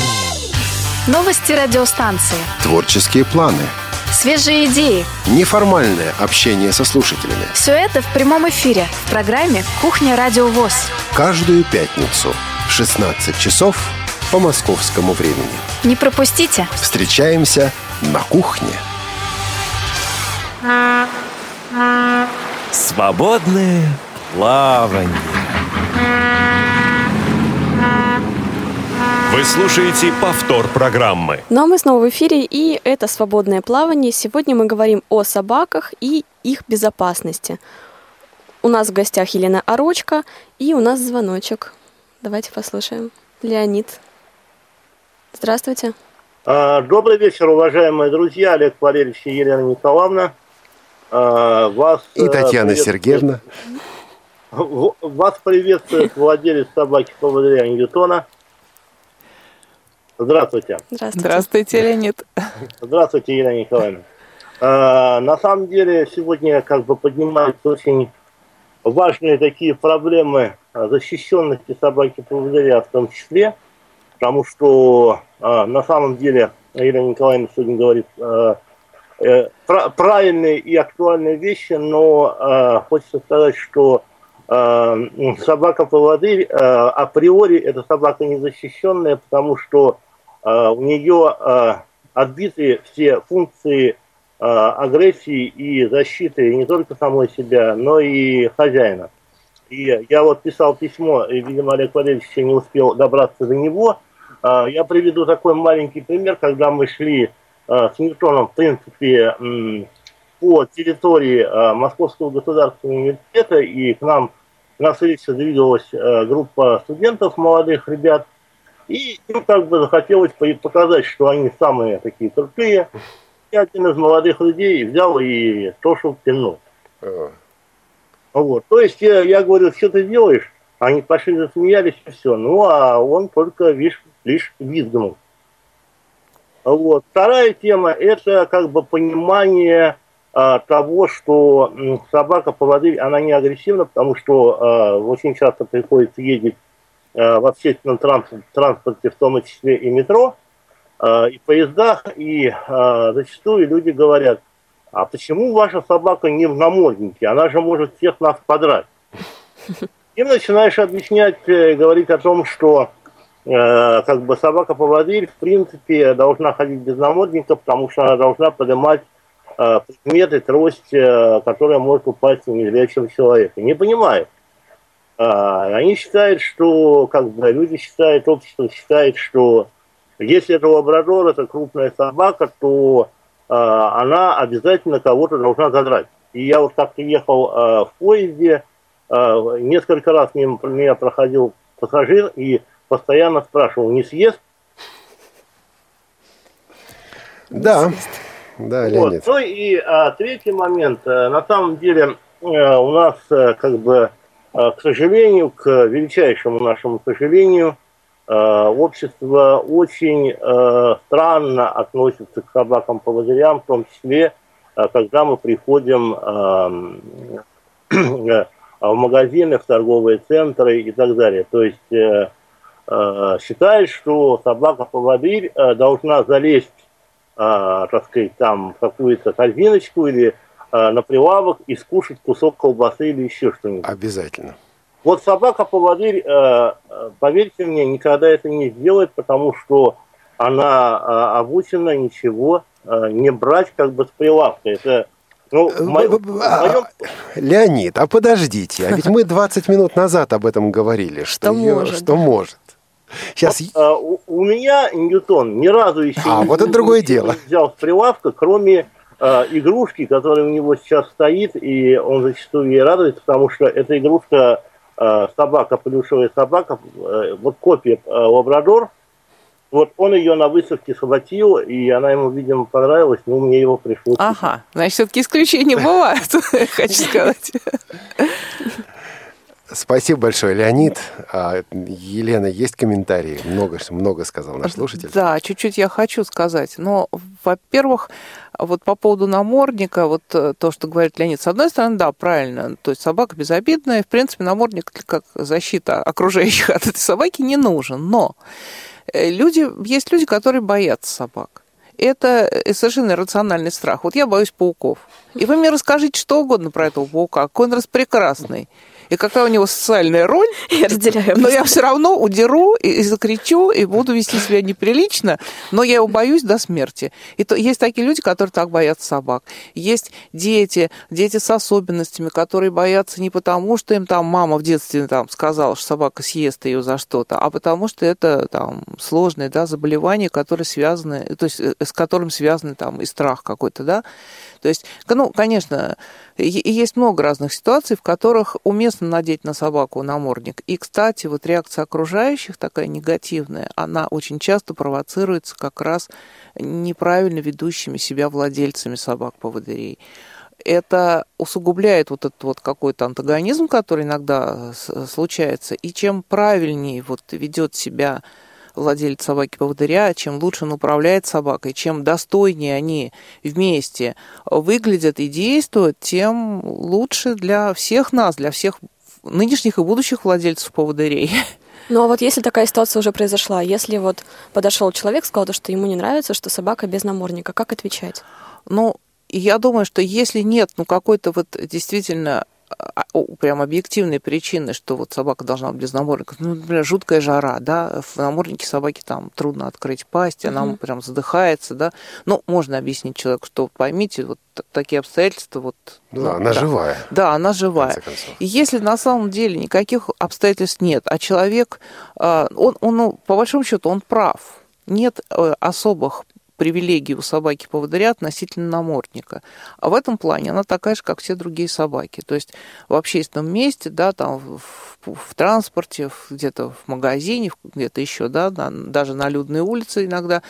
Speaker 6: Новости радиостанции.
Speaker 3: Творческие планы,
Speaker 6: Свежие идеи.
Speaker 3: неформальное общение со слушателями.
Speaker 6: Все это в прямом эфире в программе «Кухня Радио ВОЗ».
Speaker 3: Каждую пятницу в 16 часов по московскому времени.
Speaker 6: Не пропустите.
Speaker 3: Встречаемся на кухне.
Speaker 1: Свободное плавание. Вы слушаете повтор программы.
Speaker 2: Ну а мы снова в эфире, и это «Свободное плавание». Сегодня мы говорим о собаках и их безопасности. У нас в гостях Елена Орочка, и у нас звоночек. Давайте послушаем. Леонид. Здравствуйте.
Speaker 7: А, Добрый вечер, уважаемые друзья, Олег Валерьевич и Елена Николаевна. А, Вас,
Speaker 3: И
Speaker 7: э,
Speaker 3: Татьяна Сергеевна.
Speaker 7: Вас приветствует владелец собаки поводыря Ньютона. Здравствуйте.
Speaker 2: Здравствуйте.
Speaker 4: Здравствуйте, Леонид.
Speaker 7: Здравствуйте, Елена Николаевна. А, На самом деле сегодня как бы поднимаются очень важные такие проблемы защищенности собаки поводыря в том числе, потому что на самом деле Елена Николаевна сегодня говорит а, э, пра- правильные и актуальные вещи, но а, хочется сказать, что а, м, собака-поводырь а, априори это собака незащищенная, потому что а, у нее а, отбиты все функции а, агрессии и защиты не только самой себя, но и хозяина. И я вот писал письмо, и, видимо, Олег Валерьевич еще не успел добраться до него. А, Я приведу такой маленький пример, когда мы шли а, с Ньютоном, в принципе, по территории а, Московского государственного университета, и к нам на встречу двигалась группа студентов, молодых ребят, и им как бы захотелось по- показать, что они самые такие крутые. И один из молодых людей взял и Тошу пинул. Вот. То есть я, я говорю, что ты делаешь? Они пошли засмеялись и все. Ну, а он только лишь, лишь визгнул. Вот. Вторая тема – это как бы понимание а, того, что м, собака-поводырь, она не агрессивна, потому что а, очень часто приходится ездить а, в общественном транспорте, в том числе и метро, а, и поездах, и а, зачастую люди говорят, а почему ваша собака не в наморднике? Она же может всех нас подрать. Им начинаешь объяснять, э, говорить о том, что э, как бы собака-поводырь в принципе должна ходить без намордника, потому что она должна поднимать э, предметы, трость, э, которая может упасть на незрячего человека. Не понимают. А, они считают, что как бы люди считают, общество считает, что если это лабрадор, это крупная собака, то а, она обязательно кого-то должна задрать. И я вот как-то ехал а, в поезде, несколько раз мимо меня проходил пассажир и постоянно спрашивал, не съест?
Speaker 3: Да, да,
Speaker 7: Вот. Ну и а, третий момент. Э, На самом деле э, у нас э, как бы, э, к сожалению, к величайшему нашему сожалению, э, общество очень э, странно относится к собакам-поводырям, в том числе, э, когда мы приходим э, э, в магазины, в торговые центры и так далее. То есть э, э, считает, что собака-поводырь э, должна залезть а, так сказать, там в какую-то корзиночку или а, на прилавок и скушать кусок колбасы или еще что-нибудь.
Speaker 3: Обязательно.
Speaker 7: Вот собака-поводырь, э, э, поверьте мне, никогда это не сделает, потому что она э, обучена ничего э, не брать как бы с прилавка. Это, ну, мо- в моем-
Speaker 3: Леонид, а подождите, а ведь мы 20 минут назад об этом говорили, что,
Speaker 2: Что
Speaker 3: её-
Speaker 2: может,
Speaker 3: что может. Сейчас
Speaker 7: Вот, а, у, у меня Ньютон ни разу еще
Speaker 3: А,
Speaker 7: не,
Speaker 3: вот это другое дело.
Speaker 7: взял с прилавка, кроме э, игрушки, которая у него сейчас стоит, и он зачастую ей радуется, потому что эта игрушка э, собака, плюшевая собака, э, вот копия э, лабрадор, вот он ее на выставке схватил, и она ему, видимо, понравилась, но мне его пришлось...
Speaker 4: Ага, значит, все-таки исключения бывают, хочу сказать.
Speaker 3: Спасибо большое, Леонид. А, Елена, есть комментарии? Много, много сказал наш слушатель.
Speaker 4: Да, чуть-чуть я хочу сказать. Но, во-первых, вот по поводу намордника, вот э, то, что говорит Леонид, с одной стороны, да, правильно, то есть собака безобидная, в принципе, намордник как защита окружающих от этой собаки не нужен, но люди, есть люди, которые боятся собак это э, совершенно иррациональный страх. Вот я боюсь пауков. И вы мне расскажите что угодно про этого паука, какой он распрекрасный и какая у него социальная роль.
Speaker 2: Я разделяю.
Speaker 4: Но я все равно удеру и, и закричу, и буду вести себя неприлично, но я его боюсь до смерти. И то, есть такие люди, которые так боятся собак. Есть дети, дети с особенностями, которые боятся не потому, что им там мама в детстве там сказала, что собака съест ее за что-то, а потому что это там сложное да, заболевание, которое связано, то есть э, с которым связан там и страх какой-то, да. То есть, ну, конечно, есть много разных ситуаций, в которых уместно надеть на собаку намордник. И, кстати, вот реакция окружающих такая негативная, она очень часто провоцируется как раз неправильно ведущими себя владельцами собак-поводырей это усугубляет вот этот вот какой-то антагонизм, который иногда случается. И чем правильнее вот ведет себя владелец собаки-поводыря, чем лучше он управляет собакой, чем достойнее они вместе выглядят и действуют, тем лучше для всех нас, для всех нынешних и будущих владельцев поводырей.
Speaker 2: Ну а вот если такая ситуация уже произошла, если вот подошел человек, сказал, что ему не нравится, что собака без намордника, как отвечать?
Speaker 4: Ну, я думаю, что если нет, ну, какой-то вот действительно прям объективные причины, что вот собака должна быть без намордника. Ну, например, жуткая жара, да, в наморднике собаки там трудно открыть пасть, она угу. прям задыхается, да. Ну, можно объяснить человеку, что поймите, вот такие обстоятельства, вот...
Speaker 3: Да, ну, она да. живая.
Speaker 4: Да, она живая. И если на самом деле никаких обстоятельств нет, а человек, а, он, он ну, по большому счету, он прав, нет э, особых привилегии у собаки-поводыря относительно намордника. А в этом плане она такая же, как все другие собаки. То есть в общественном месте, да, там в, в транспорте, где-то в магазине, где-то еще, да, на, даже на людной улице иногда,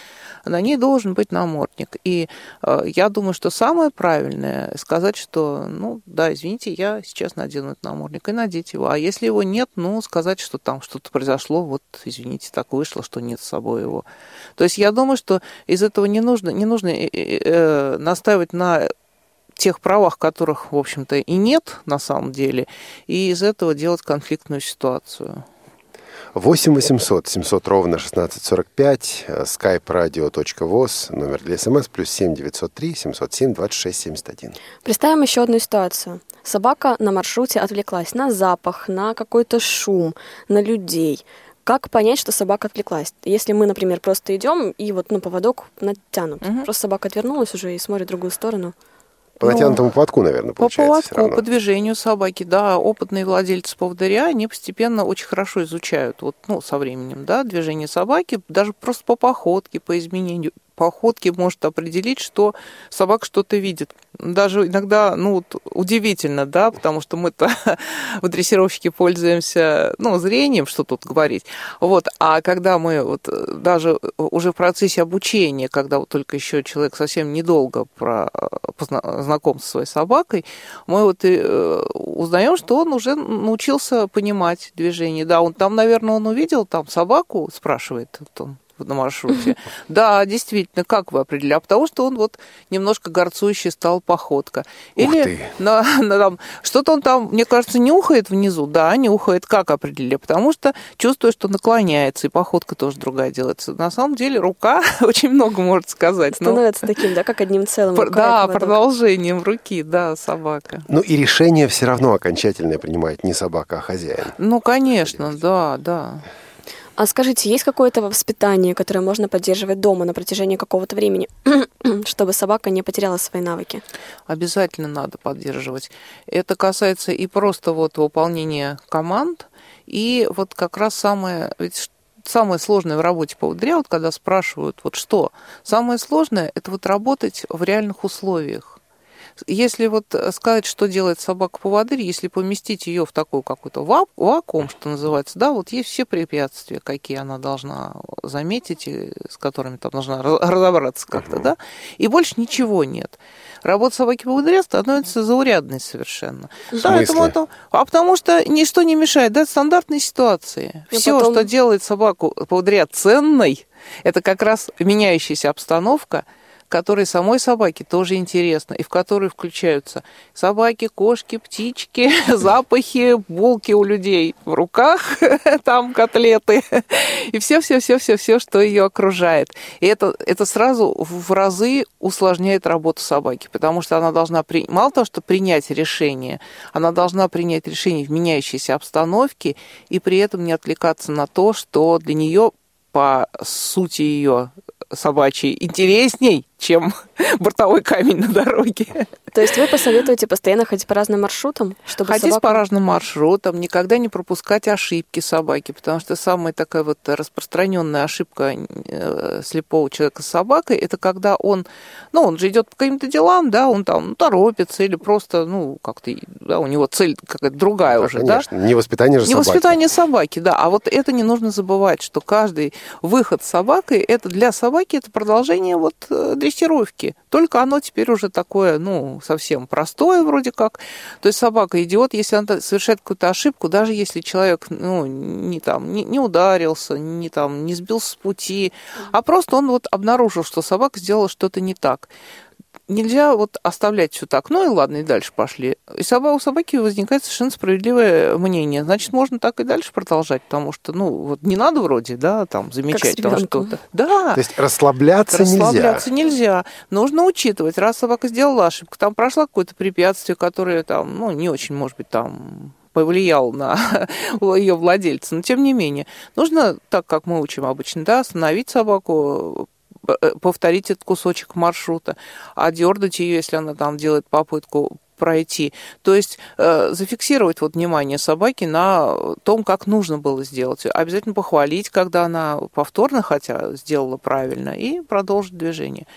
Speaker 4: на ней должен быть намордник. И э, я думаю, что самое правильное сказать, что, ну, да, извините, я сейчас надену этот намордник и надеть его. А если его нет, ну, сказать, что там что-то произошло, вот, извините, так вышло, что нет с собой его. То есть я думаю, что из этого этого не нужно, не нужно э, э, настаивать на тех правах, которых, в общем-то, и нет на самом деле, и из этого делать конфликтную ситуацию.
Speaker 3: 8 800 700 ровно 1645, skype radio.voz, номер для смс, плюс 7 903 707 26 71.
Speaker 2: Представим еще одну ситуацию. Собака на маршруте отвлеклась на запах, на какой-то шум, на людей. Как понять, что собака отвлеклась? Если мы, например, просто идем и вот ну поводок натянут, угу. просто собака отвернулась уже и смотрит в другую сторону.
Speaker 3: По натянутому ну, поводку, наверное, получается.
Speaker 4: По поводку, по движению собаки, да. Опытные владельцы поводыря, они постепенно очень хорошо изучают, вот, ну, со временем, да, движение собаки, даже просто по походке, по изменению походке может определить, что собака что-то видит. Даже иногда, ну, вот, удивительно, да, потому что мы-то в дрессировщике пользуемся, ну, зрением, что тут говорить. Вот, а когда мы вот даже уже в процессе обучения, когда вот только еще человек совсем недолго про, знаком со своей собакой, мы вот э, узнаем, что он уже научился понимать движение. Да, он там, наверное, он увидел там собаку, спрашивает вот он, на маршруте. Да, действительно, как вы определили? А потому что он вот немножко горцующий стал походка. Или на, на, там, что-то он там, мне кажется, нюхает внизу. Да, нюхает. Как определили? Потому что чувствую, что наклоняется, и походка тоже другая делается. На самом деле рука очень много может сказать.
Speaker 2: Становится но... таким, да, как одним целым.
Speaker 4: Рука да, продолжением руки, да, собака.
Speaker 3: Ну и решение все равно окончательное принимает не собака, а хозяин.
Speaker 4: Ну, конечно, да, да.
Speaker 2: А скажите, есть какое-то воспитание, которое можно поддерживать дома на протяжении какого-то времени, чтобы собака не потеряла свои навыки?
Speaker 4: Обязательно надо поддерживать. Это касается и просто вот выполнения команд, и вот как раз самое, ведь самое сложное в работе поводыря, вот когда спрашивают, вот что, самое сложное, это вот работать в реальных условиях. Если вот сказать, что делает собака-поводырь, если поместить ее в такой какой-то вакуум, что называется, да, вот есть все препятствия, какие она должна заметить, и с которыми там должна разобраться как-то, да, и больше ничего нет работа собаки-поводыря становится заурядной совершенно.
Speaker 3: В да,
Speaker 4: это, а потому что ничто не мешает, да, стандартные ситуации. И Все, потом... что делает собаку-поводыря ценной, это как раз меняющаяся обстановка – которой самой собаке тоже интересно, и в которой включаются собаки, кошки, птички, запахи, булки у людей в руках, там котлеты, и все-все-все-все-все, что ее окружает. И это, это сразу в разы усложняет работу собаки, потому что она должна, при... мало того, что принять решение, она должна принять решение в меняющейся обстановке и при этом не отвлекаться на то, что для нее по сути ее собачьей интересней, чем бортовой камень на дороге.
Speaker 2: То есть вы посоветуете постоянно ходить по разным маршрутам?
Speaker 4: Чтобы ходить собака... по разным маршрутам, никогда не пропускать ошибки собаки, потому что самая такая вот распространенная ошибка э, слепого человека с собакой, это когда он, ну, он же идет по каким-то делам, да, он там ну, торопится или просто, ну, как-то, да, у него цель какая-то другая да, уже,
Speaker 3: конечно. да? Не воспитание же
Speaker 4: не собаки. Не воспитание собаки, да. А вот это не нужно забывать, что каждый выход с собакой, это для собаки, это продолжение вот э, дрессировки. Только оно теперь уже такое, ну, совсем простое вроде как. То есть собака идиот, если она совершает какую-то ошибку, даже если человек, ну, не там, не, не ударился, не там, не сбился с пути, а просто он вот обнаружил, что собака сделала что-то не так нельзя вот оставлять все так. Ну и ладно, и дальше пошли. И у собаки возникает совершенно справедливое мнение. Значит, можно так и дальше продолжать, потому что, ну, вот не надо вроде, да, там, замечать там что-то.
Speaker 3: Да. То есть расслабляться,
Speaker 4: расслабляться нельзя. нельзя. Нужно учитывать, раз собака сделала ошибку, там прошла какое-то препятствие, которое там, ну, не очень, может быть, там повлиял на ее владельца. Но тем не менее, нужно, так как мы учим обычно, да, остановить собаку, повторить этот кусочек маршрута, а дернуть ее, если она там делает попытку пройти. То есть э, зафиксировать вот внимание собаки на том, как нужно было сделать. Обязательно похвалить, когда она повторно, хотя сделала правильно, и продолжить движение.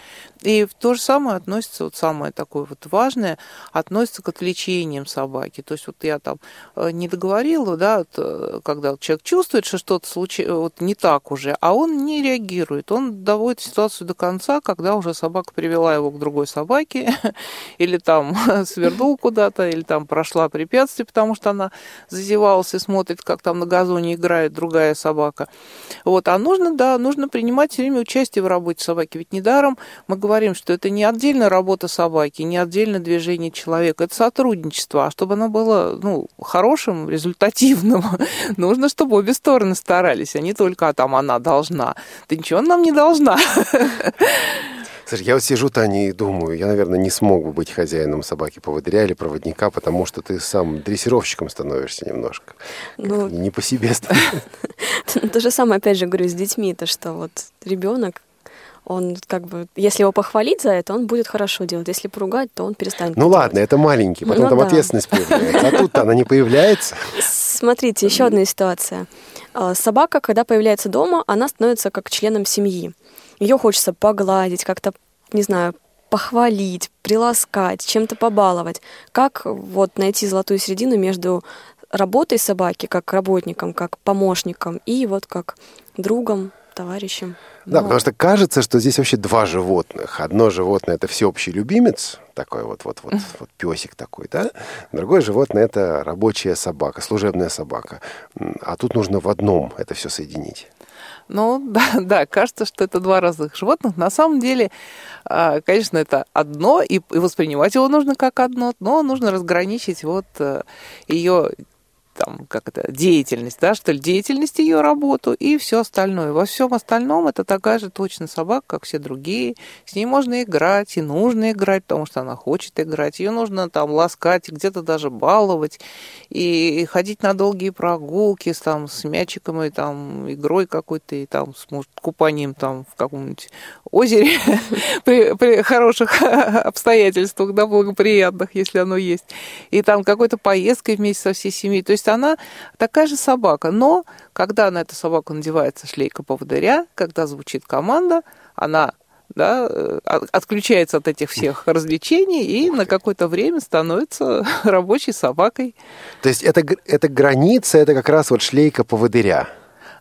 Speaker 4: И то же самое относится, вот самое такое вот важное, относится к отвлечениям собаки. То есть вот я там э, не договорила, да, э, когда человек чувствует, что что-то случилось, вот не так уже, а он не реагирует, он доводит ситуацию до конца, когда уже собака привела его к другой собаке, или там свернул куда-то, или там прошла препятствие, потому что она зазевалась и смотрит, как там на газоне играет другая собака. Вот, а нужно, да, нужно принимать все время участие в работе собаки, ведь недаром мы говорим, что это не отдельная работа собаки, не отдельное движение человека, это сотрудничество. А чтобы оно было ну, хорошим, результативным, нужно, чтобы обе стороны старались, а не только а там она должна. Ты ничего нам не должна.
Speaker 3: Слушай, я вот сижу, Таня, и думаю, я, наверное, не смог бы быть хозяином собаки-поводыря или проводника, потому что ты сам дрессировщиком становишься немножко. Ну, не по себе
Speaker 2: То же самое, опять же, говорю, с детьми, то что вот ребенок он как бы, если его похвалить за это, он будет хорошо делать. Если поругать, то он перестанет.
Speaker 3: Ну ладно, это маленький, потом ну, там да. ответственность появляется. А тут она не появляется.
Speaker 2: Смотрите, еще одна ситуация. А, собака, когда появляется дома, она становится как членом семьи. Ее хочется погладить, как-то, не знаю, похвалить, приласкать, чем-то побаловать. Как вот найти золотую середину между работой собаки, как работником, как помощником, и вот как другом, товарищем?
Speaker 3: Да, потому что кажется, что здесь вообще два животных. Одно животное это всеобщий любимец, такой вот, вот, вот, вот песик такой, да. Другое животное это рабочая собака, служебная собака. А тут нужно в одном это все соединить.
Speaker 4: Ну, да, да, кажется, что это два разных животных. На самом деле, а, конечно, это одно, и воспринимать его нужно как одно, но нужно разграничить вот э, ее там, как это, деятельность, да, что ли, деятельность ее работу и все остальное. Во всем остальном это такая же точно собака, как все другие. С ней можно играть и нужно играть, потому что она хочет играть. Ее нужно там ласкать, где-то даже баловать и ходить на долгие прогулки с, там, с мячиком и там игрой какой-то, и там с может, купанием там в каком-нибудь озере при, при хороших обстоятельствах, да, благоприятных, если оно есть. И там какой-то поездкой вместе со всей семьей. То есть она такая же собака, но Когда на эту собаку надевается шлейка поводыря, когда звучит команда, она да, э, отключается от этих всех развлечений и на какое-то время становится рабочей собакой.
Speaker 3: То есть это, это граница, это как раз вот шлейка поводыря.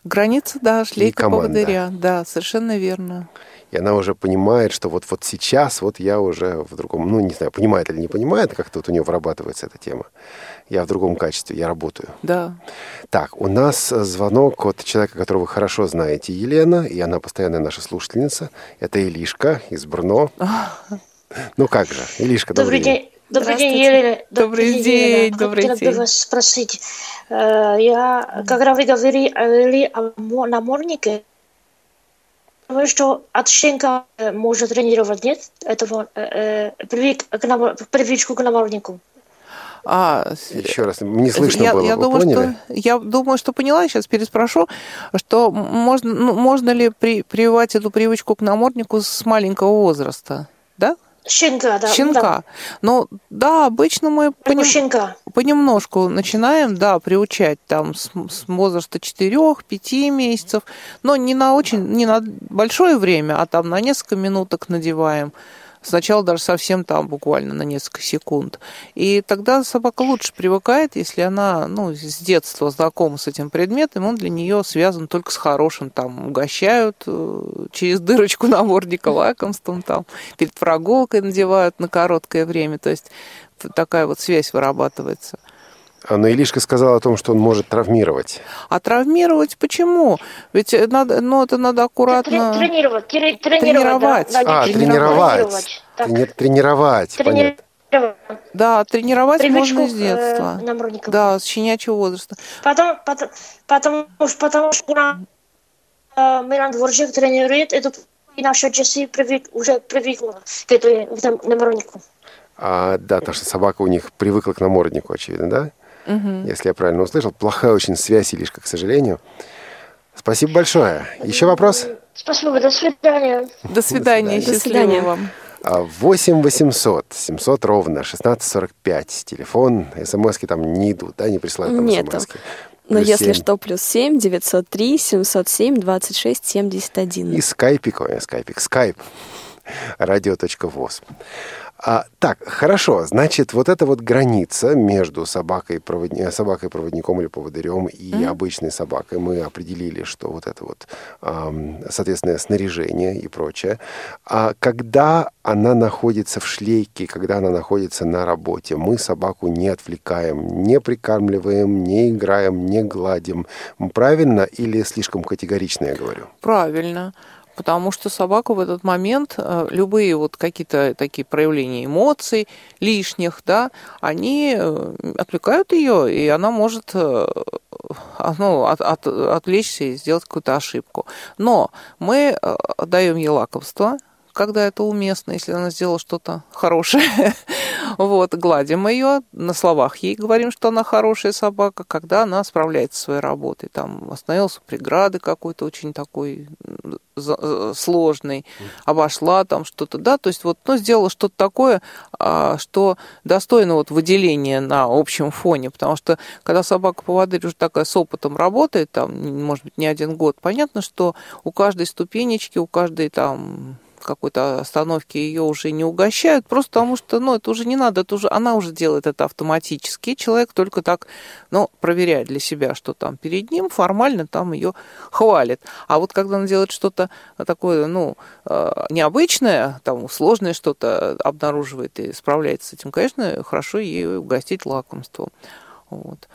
Speaker 4: Граница, да, шлейка поводыря, да, совершенно верно
Speaker 3: и она уже понимает, что вот, вот сейчас вот я уже в другом, ну, не знаю, понимает или не понимает, как-то вот у нее вырабатывается эта тема. Я в другом качестве, я работаю.
Speaker 4: Да.
Speaker 3: Так, у нас звонок от человека, которого вы хорошо знаете, Елена, и она постоянная наша слушательница. Это Илишка из Брно. Ну как же, Илишка, добрый, добрый день.
Speaker 8: Добрый день, Елена.
Speaker 4: Добрый, добрый день, Елена. добрый
Speaker 8: Хотела
Speaker 4: день.
Speaker 8: бы вас спросить. Э, я, когда вы говорили о наморднике, Потому что от щенка э, можно тренировать, нет? Этого э, э привик, к нам, привычку к наморднику.
Speaker 3: А, Еще раз, не слышно
Speaker 4: я,
Speaker 3: было,
Speaker 4: я
Speaker 3: вы
Speaker 4: думаю,
Speaker 3: поняли?
Speaker 4: Что, я думаю, что поняла, сейчас переспрошу, что можно, ну, можно ли при, прививать эту привычку к наморднику с маленького возраста, да?
Speaker 8: Щенка, да.
Speaker 4: Щенка.
Speaker 8: Да.
Speaker 4: Ну, да, обычно мы понем...
Speaker 8: щенка.
Speaker 4: понемножку начинаем, да, приучать там с, с возраста 4-5 месяцев, но не на очень, не на большое время, а там на несколько минуток надеваем. Сначала даже совсем там буквально на несколько секунд. И тогда собака лучше привыкает, если она ну, с детства знакома с этим предметом, он для нее связан только с хорошим. Там угощают э, через дырочку намордника лакомством, там перед прогулкой надевают на короткое время. То есть такая вот связь вырабатывается.
Speaker 3: Но Илишка сказала о том, что он может травмировать.
Speaker 4: А травмировать почему? Ведь надо, ну, это надо аккуратно...
Speaker 8: Тренировать.
Speaker 4: Тренировать. тренировать.
Speaker 8: Да,
Speaker 3: а, тренировать. Тренировать. Тренировать,
Speaker 8: понятно.
Speaker 4: Да, тренировать
Speaker 8: Привычку
Speaker 4: можно с детства.
Speaker 8: Э,
Speaker 4: да, с щенячьего возраста.
Speaker 8: Потом, потом, потому, потому что э, Милан Дворжик тренирует, это и наша Джесси привык, уже привыкла к этому наморднику.
Speaker 3: А, да, потому что собака у них привыкла к наморднику, очевидно, да? Угу. если я правильно услышал. Плохая очень связь, Илишка, к сожалению. Спасибо большое. Еще вопрос?
Speaker 8: Спасибо, до свидания.
Speaker 4: До свидания,
Speaker 2: до свидания.
Speaker 4: вам.
Speaker 3: 8 800 700 ровно 1645. Телефон, смски там не идут, да, не присылают там
Speaker 2: Нет.
Speaker 3: смски.
Speaker 2: Но плюс если 7. что, плюс 7 903 707 26 71.
Speaker 3: И скайпик, ой, скайпик, скайп, радио.воз. А, так, хорошо. Значит, вот эта вот граница между собакой, проводни... собакой проводником или поводырем и mm-hmm. обычной собакой, мы определили, что вот это вот, эм, соответственно, снаряжение и прочее. А когда она находится в шлейке, когда она находится на работе, мы собаку не отвлекаем, не прикармливаем, не играем, не гладим. Правильно или слишком категорично я говорю?
Speaker 4: Правильно потому что собака в этот момент, э, любые вот какие-то такие проявления эмоций лишних, да, они э, отвлекают ее, и она может э, ну, от, от, отвлечься и сделать какую-то ошибку. Но мы даем ей лакомство, когда это уместно, если она сделала что-то хорошее. вот, гладим ее, на словах ей говорим, что она хорошая собака, когда она справляется со своей работой. Там остановился преграды какой-то очень такой сложный, обошла там что-то, да, то есть вот, ну, сделала что-то такое, а, что достойно вот выделения на общем фоне, потому что когда собака-поводырь уже такая с опытом работает, там, может быть, не один год, понятно, что у каждой ступенечки, у каждой там какой-то остановке ее уже не угощают, просто потому что, ну, это уже не надо, это уже, она уже делает это автоматически, человек только так, ну, проверяет для себя, что там перед ним, формально там ее хвалит. А вот когда она делает что-то такое, ну, э, необычное, там, сложное что-то обнаруживает и справляется с этим, конечно, хорошо ей угостить лакомством. Вот.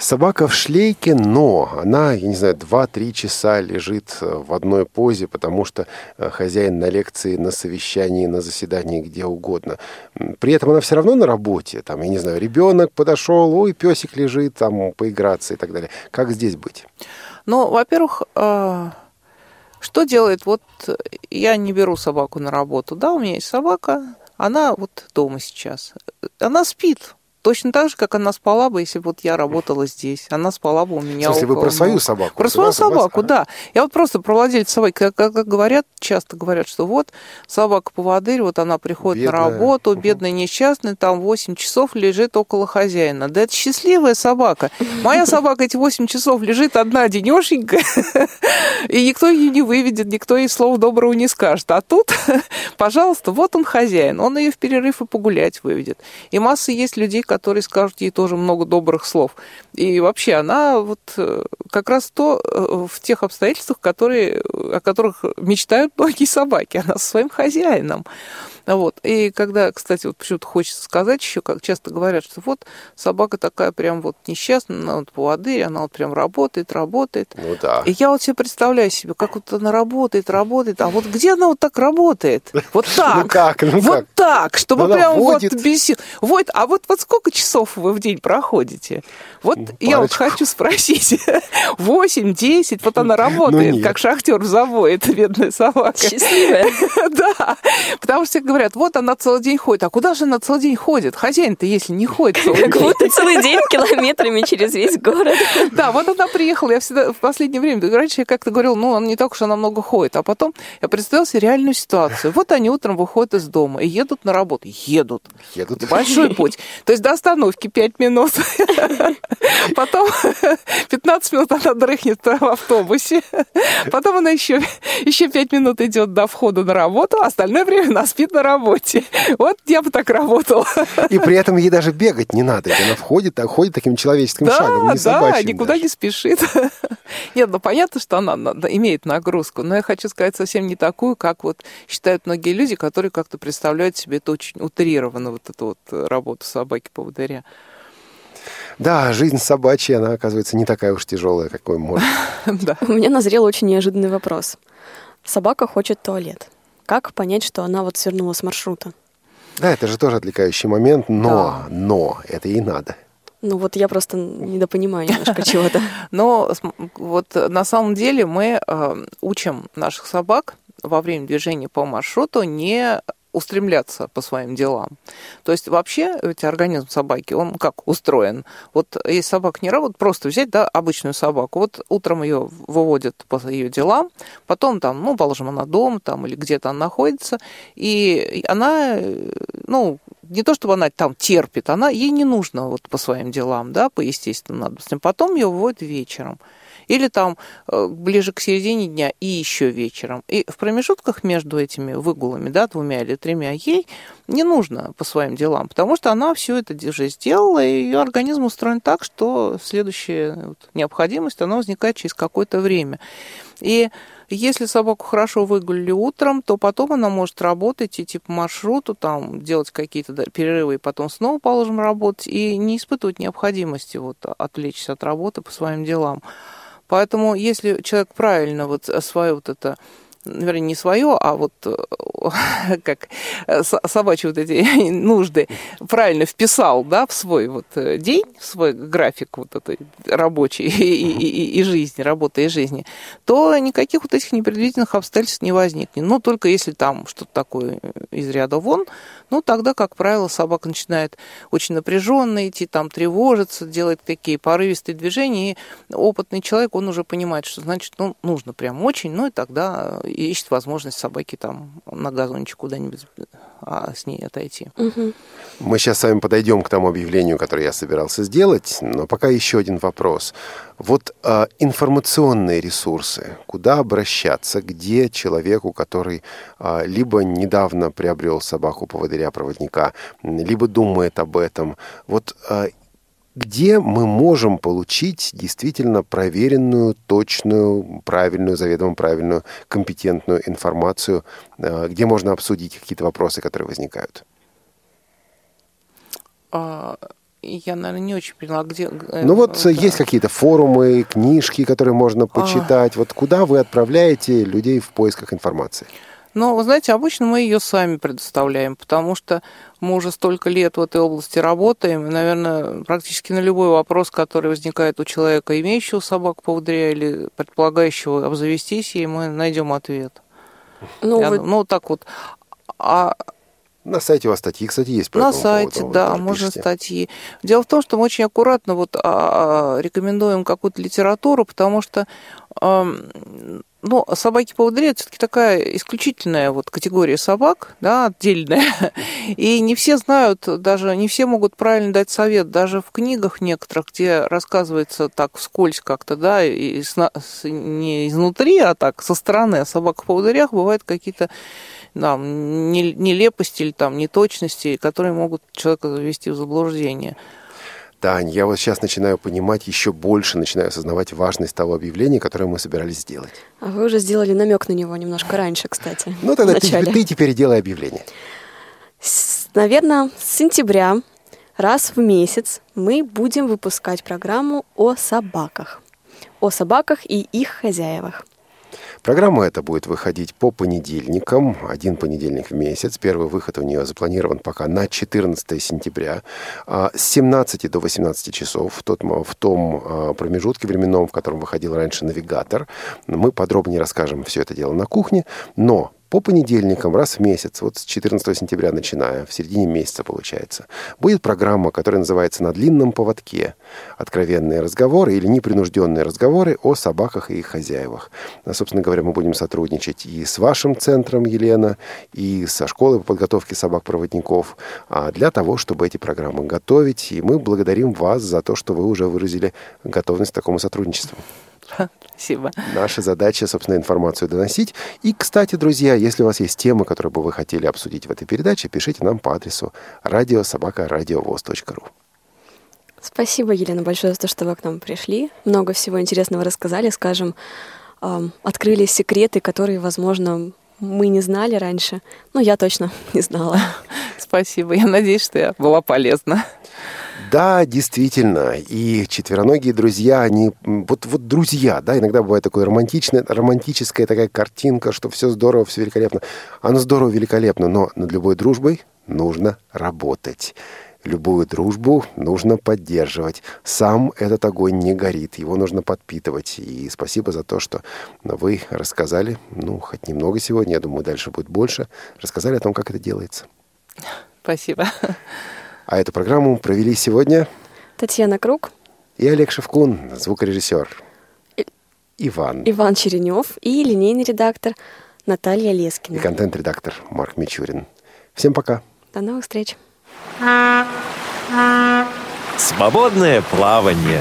Speaker 3: Собака в шлейке, но она, я не знаю, 2-3 часа лежит э, в одной позе, потому что э, хозяин на лекции, на совещании, на заседании, где угодно. При этом она все равно на работе. Там, я не знаю, ребенок подошел, ой, песик лежит, там, поиграться и так далее. Как здесь быть?
Speaker 4: Ну, во-первых, э, что делает, вот я не беру собаку на работу, да, у меня есть собака, она вот дома сейчас, она спит, точно так же, как она спала бы, если бы вот я работала здесь. Она спала бы у меня
Speaker 3: смысле, вы про свою собаку?
Speaker 4: Про свою
Speaker 3: вас-
Speaker 4: собаку, да. Я вот просто про владельца собаки, как, как- говорят, часто говорят, что вот собака-поводырь, вот она приходит
Speaker 3: Бедная.
Speaker 4: на работу, бедная, несчастная, там 8 часов лежит около хозяина. Да это счастливая собака. Моя собака эти 8 часов лежит одна денешенька, и никто ее не выведет, никто ей слова доброго не скажет. А тут, пожалуйста, вот он хозяин, он ее в перерыв и погулять выведет. И масса есть людей, которые скажут ей тоже много добрых слов. И вообще она вот э, как раз то э, в тех обстоятельствах, которые, о которых мечтают многие собаки. Она со своим хозяином. Вот. И когда, кстати, вот почему-то хочется сказать еще, как часто говорят, что вот собака такая прям вот несчастная, она вот поводырь, она вот прям работает, работает.
Speaker 3: Ну да.
Speaker 4: И я вот себе представляю себе, как вот она работает, работает, а вот где она вот так работает? Вот так.
Speaker 3: Ну как, ну
Speaker 4: вот
Speaker 3: как?
Speaker 4: так, чтобы
Speaker 3: Ну, она
Speaker 4: прям
Speaker 3: водит.
Speaker 4: вот без сил. Вот, а вот, вот сколько часов вы в день проходите? Вот я вот
Speaker 3: парочку.
Speaker 4: хочу спросить. 8, 10, вот она работает,
Speaker 3: нет.
Speaker 4: как шахтер в завое, эта бедная собака.
Speaker 2: Счастливая.
Speaker 4: Да, потому что говорят, вот она целый день ходит. А куда же она целый день ходит? Хозяин-то, если не ходит целый
Speaker 2: Как
Speaker 4: день.
Speaker 2: будто целый день километрами через весь город.
Speaker 4: Да, вот она приехала, я всегда в последнее время, раньше я как-то говорила, ну, она не так уж она много ходит, а потом я представила себе реальную ситуацию. Вот они утром выходят из дома и едут на работу. Едут.
Speaker 3: Едут.
Speaker 4: Большой путь. То есть до остановки 5 минут. Потом 15 минут она дрыхнет в автобусе. Потом она еще, еще 5 минут идет до входа на работу, а остальное время она спит на работе. Вот я бы так работала.
Speaker 3: И при этом ей даже бегать не надо. Она входит, так, ходит таким человеческим шагом,
Speaker 4: Да,
Speaker 3: не
Speaker 4: да,
Speaker 3: собачьим
Speaker 4: никуда
Speaker 3: даже.
Speaker 4: не спишит. Нет, ну понятно, что она на- да, имеет нагрузку, но я хочу сказать совсем не такую, как вот считают многие люди, которые как-то представляют себе это очень утрированно, вот эту вот э, работу собаки-поводыря.
Speaker 3: Да, жизнь собачья, она, оказывается, не такая уж тяжелая, какой может.
Speaker 4: Да.
Speaker 2: У меня назрел очень неожиданный вопрос. Собака хочет туалет. Как понять, что она вот свернула с маршрута?
Speaker 3: Да, это же тоже отвлекающий момент, но, но, это ей надо.
Speaker 2: Ну вот я просто недопонимаю немножко чего-то.
Speaker 4: Но вот на самом деле мы э, учим наших собак во время движения по маршруту не устремляться по своим делам. То есть вообще ведь организм собаки, он как устроен? Вот если собака не работает, просто взять, да, обычную собаку, вот утром ее выводят по ее делам, потом там, ну, положим, она дома там или где-то она находится, и она, ну, не то чтобы она там терпит, она ей не нужно вот по своим делам, да, по естественным надобностям. Потом ее выводят вечером. Или там э, ближе к середине дня и еще вечером. И в промежутках между этими выгулами, да, двумя или тремя, ей не нужно по своим делам, потому что она все это уже сделала, и ее организм устроен так, что следующая вот необходимость, она возникает через какое-то время. И если собаку хорошо выгулили утром, то потом она может работать, идти по маршруту, там, делать какие-то перерывы, и потом снова, положим, работать, и не испытывать необходимости вот, отвлечься от работы по своим делам. Поэтому, если человек правильно вот вот это вернее, не свое, а вот э, как э, со- собачьи вот эти нужды правильно вписал, да, в свой вот э, день, в свой график вот этой рабочей и- и- и жизни, работы и жизни, то никаких вот этих непредвиденных обстоятельств не возникнет. Ну, только если там что-то такое из ряда вон, ну, тогда, как правило, собака начинает очень напряженно идти, там тревожиться, делать такие порывистые движения, и опытный человек, он уже понимает, что значит, ну, нужно прям очень, ну, и тогда ищет возможность собаке там на газончик куда-нибудь а, с ней отойти.
Speaker 3: Мы сейчас с вами подойдем к тому объявлению, которое я собирался сделать, но пока еще один вопрос. Вот а, информационные ресурсы, куда обращаться, где человеку, который а, либо недавно приобрел собаку-поводыря-проводника, м, либо думает об этом, вот а, где мы можем получить действительно проверенную, точную, правильную, заведомо правильную, компетентную информацию, а, где можно обсудить какие-то вопросы, которые возникают?
Speaker 4: А, Я, наверное, не очень поняла, где... э,
Speaker 3: Ну вот
Speaker 4: да.
Speaker 3: есть какие-то форумы, книжки, которые можно почитать. Вот куда вы отправляете людей в поисках информации?
Speaker 4: Но, вы знаете, обычно мы ее сами предоставляем, потому что мы уже столько лет в этой области работаем, и, наверное, практически на любой вопрос, который возникает у человека, имеющего собаку поводыря или предполагающего обзавестись ей, мы найдем ответ.
Speaker 2: Ну,
Speaker 4: Я
Speaker 2: вы-
Speaker 4: ну, так вот. А
Speaker 3: На сайте у вас статьи, кстати, есть по
Speaker 4: На
Speaker 3: этому
Speaker 4: сайте,
Speaker 3: поводу.
Speaker 4: да, можно
Speaker 3: пишете.
Speaker 4: статьи. Дело в том, что мы очень аккуратно вот а, а, рекомендуем какую-то литературу, потому что ам, ну, собаки-поводыри это все-таки такая исключительная вот категория собак, да, отдельная. И не все знают, даже не все могут правильно дать совет. Даже в книгах некоторых, где рассказывается так вскользь как-то, да, и с не изнутри, а так со стороны о собаках-поводырях бывают какие-то не- нелепости или там неточности, которые могут человека завести в заблуждение.
Speaker 3: Тань, я вот сейчас начинаю понимать еще больше, начинаю осознавать важность того объявления, которое мы собирались сделать.
Speaker 2: А вы уже сделали намек на него немножко раньше, кстати.
Speaker 3: Ну, тогда ты, ты теперь делай объявление.
Speaker 2: С- Наверное, с сентября раз в месяц мы будем выпускать программу о собаках. О собаках и их хозяевах.
Speaker 3: Программа эта будет выходить по понедельникам, один понедельник в месяц. Первый выход у нее запланирован пока на 14 сентября а, с 17 до 18 часов в, тот, в том а, промежутке временном, в котором выходил раньше навигатор. Мы подробнее расскажем все это дело на кухне, но по понедельникам раз в месяц, вот с 14 сентября начиная, в середине месяца получается, будет программа, которая называется «На длинном поводке». Откровенные разговоры или непринужденные разговоры о собаках и их хозяевах. А, собственно говоря, мы будем сотрудничать и с вашим центром, Елена, и со школой по подготовке собак-проводников а, для того, чтобы эти программы готовить. И мы благодарим вас за то, что вы уже выразили готовность к такому сотрудничеству.
Speaker 4: Спасибо.
Speaker 3: Наша задача, собственно, информацию доносить. И, кстати, друзья, если у вас есть темы, которые бы вы хотели обсудить в этой передаче, пишите нам по адресу радиособакарадиовоз.ру.
Speaker 2: Спасибо, Елена, большое за то, что вы к нам пришли. Много всего интересного рассказали, скажем, открыли секреты, которые, возможно, мы не знали раньше. Ну, я точно не знала.
Speaker 4: Спасибо. Я надеюсь, что я была полезна.
Speaker 3: Да, действительно. И четвероногие друзья, они вот, вот друзья, да, иногда бывает такое романтичное, романтическая такая картинка, что все здорово, все великолепно. Оно здорово, великолепно, но над любой дружбой нужно работать. Любую дружбу нужно поддерживать. Сам этот огонь не горит, его нужно подпитывать. И спасибо за то, что вы рассказали, ну, хоть немного сегодня, я думаю, дальше будет больше, рассказали о том, как это делается.
Speaker 4: Спасибо.
Speaker 3: А эту программу провели сегодня
Speaker 2: Татьяна Круг
Speaker 3: и Олег Шевкун, звукорежиссер. И... Иван.
Speaker 2: Иван Черенев и линейный редактор Наталья Лескина.
Speaker 3: И контент-редактор Марк Мичурин. Всем пока.
Speaker 2: До новых встреч.
Speaker 1: Свободное плавание.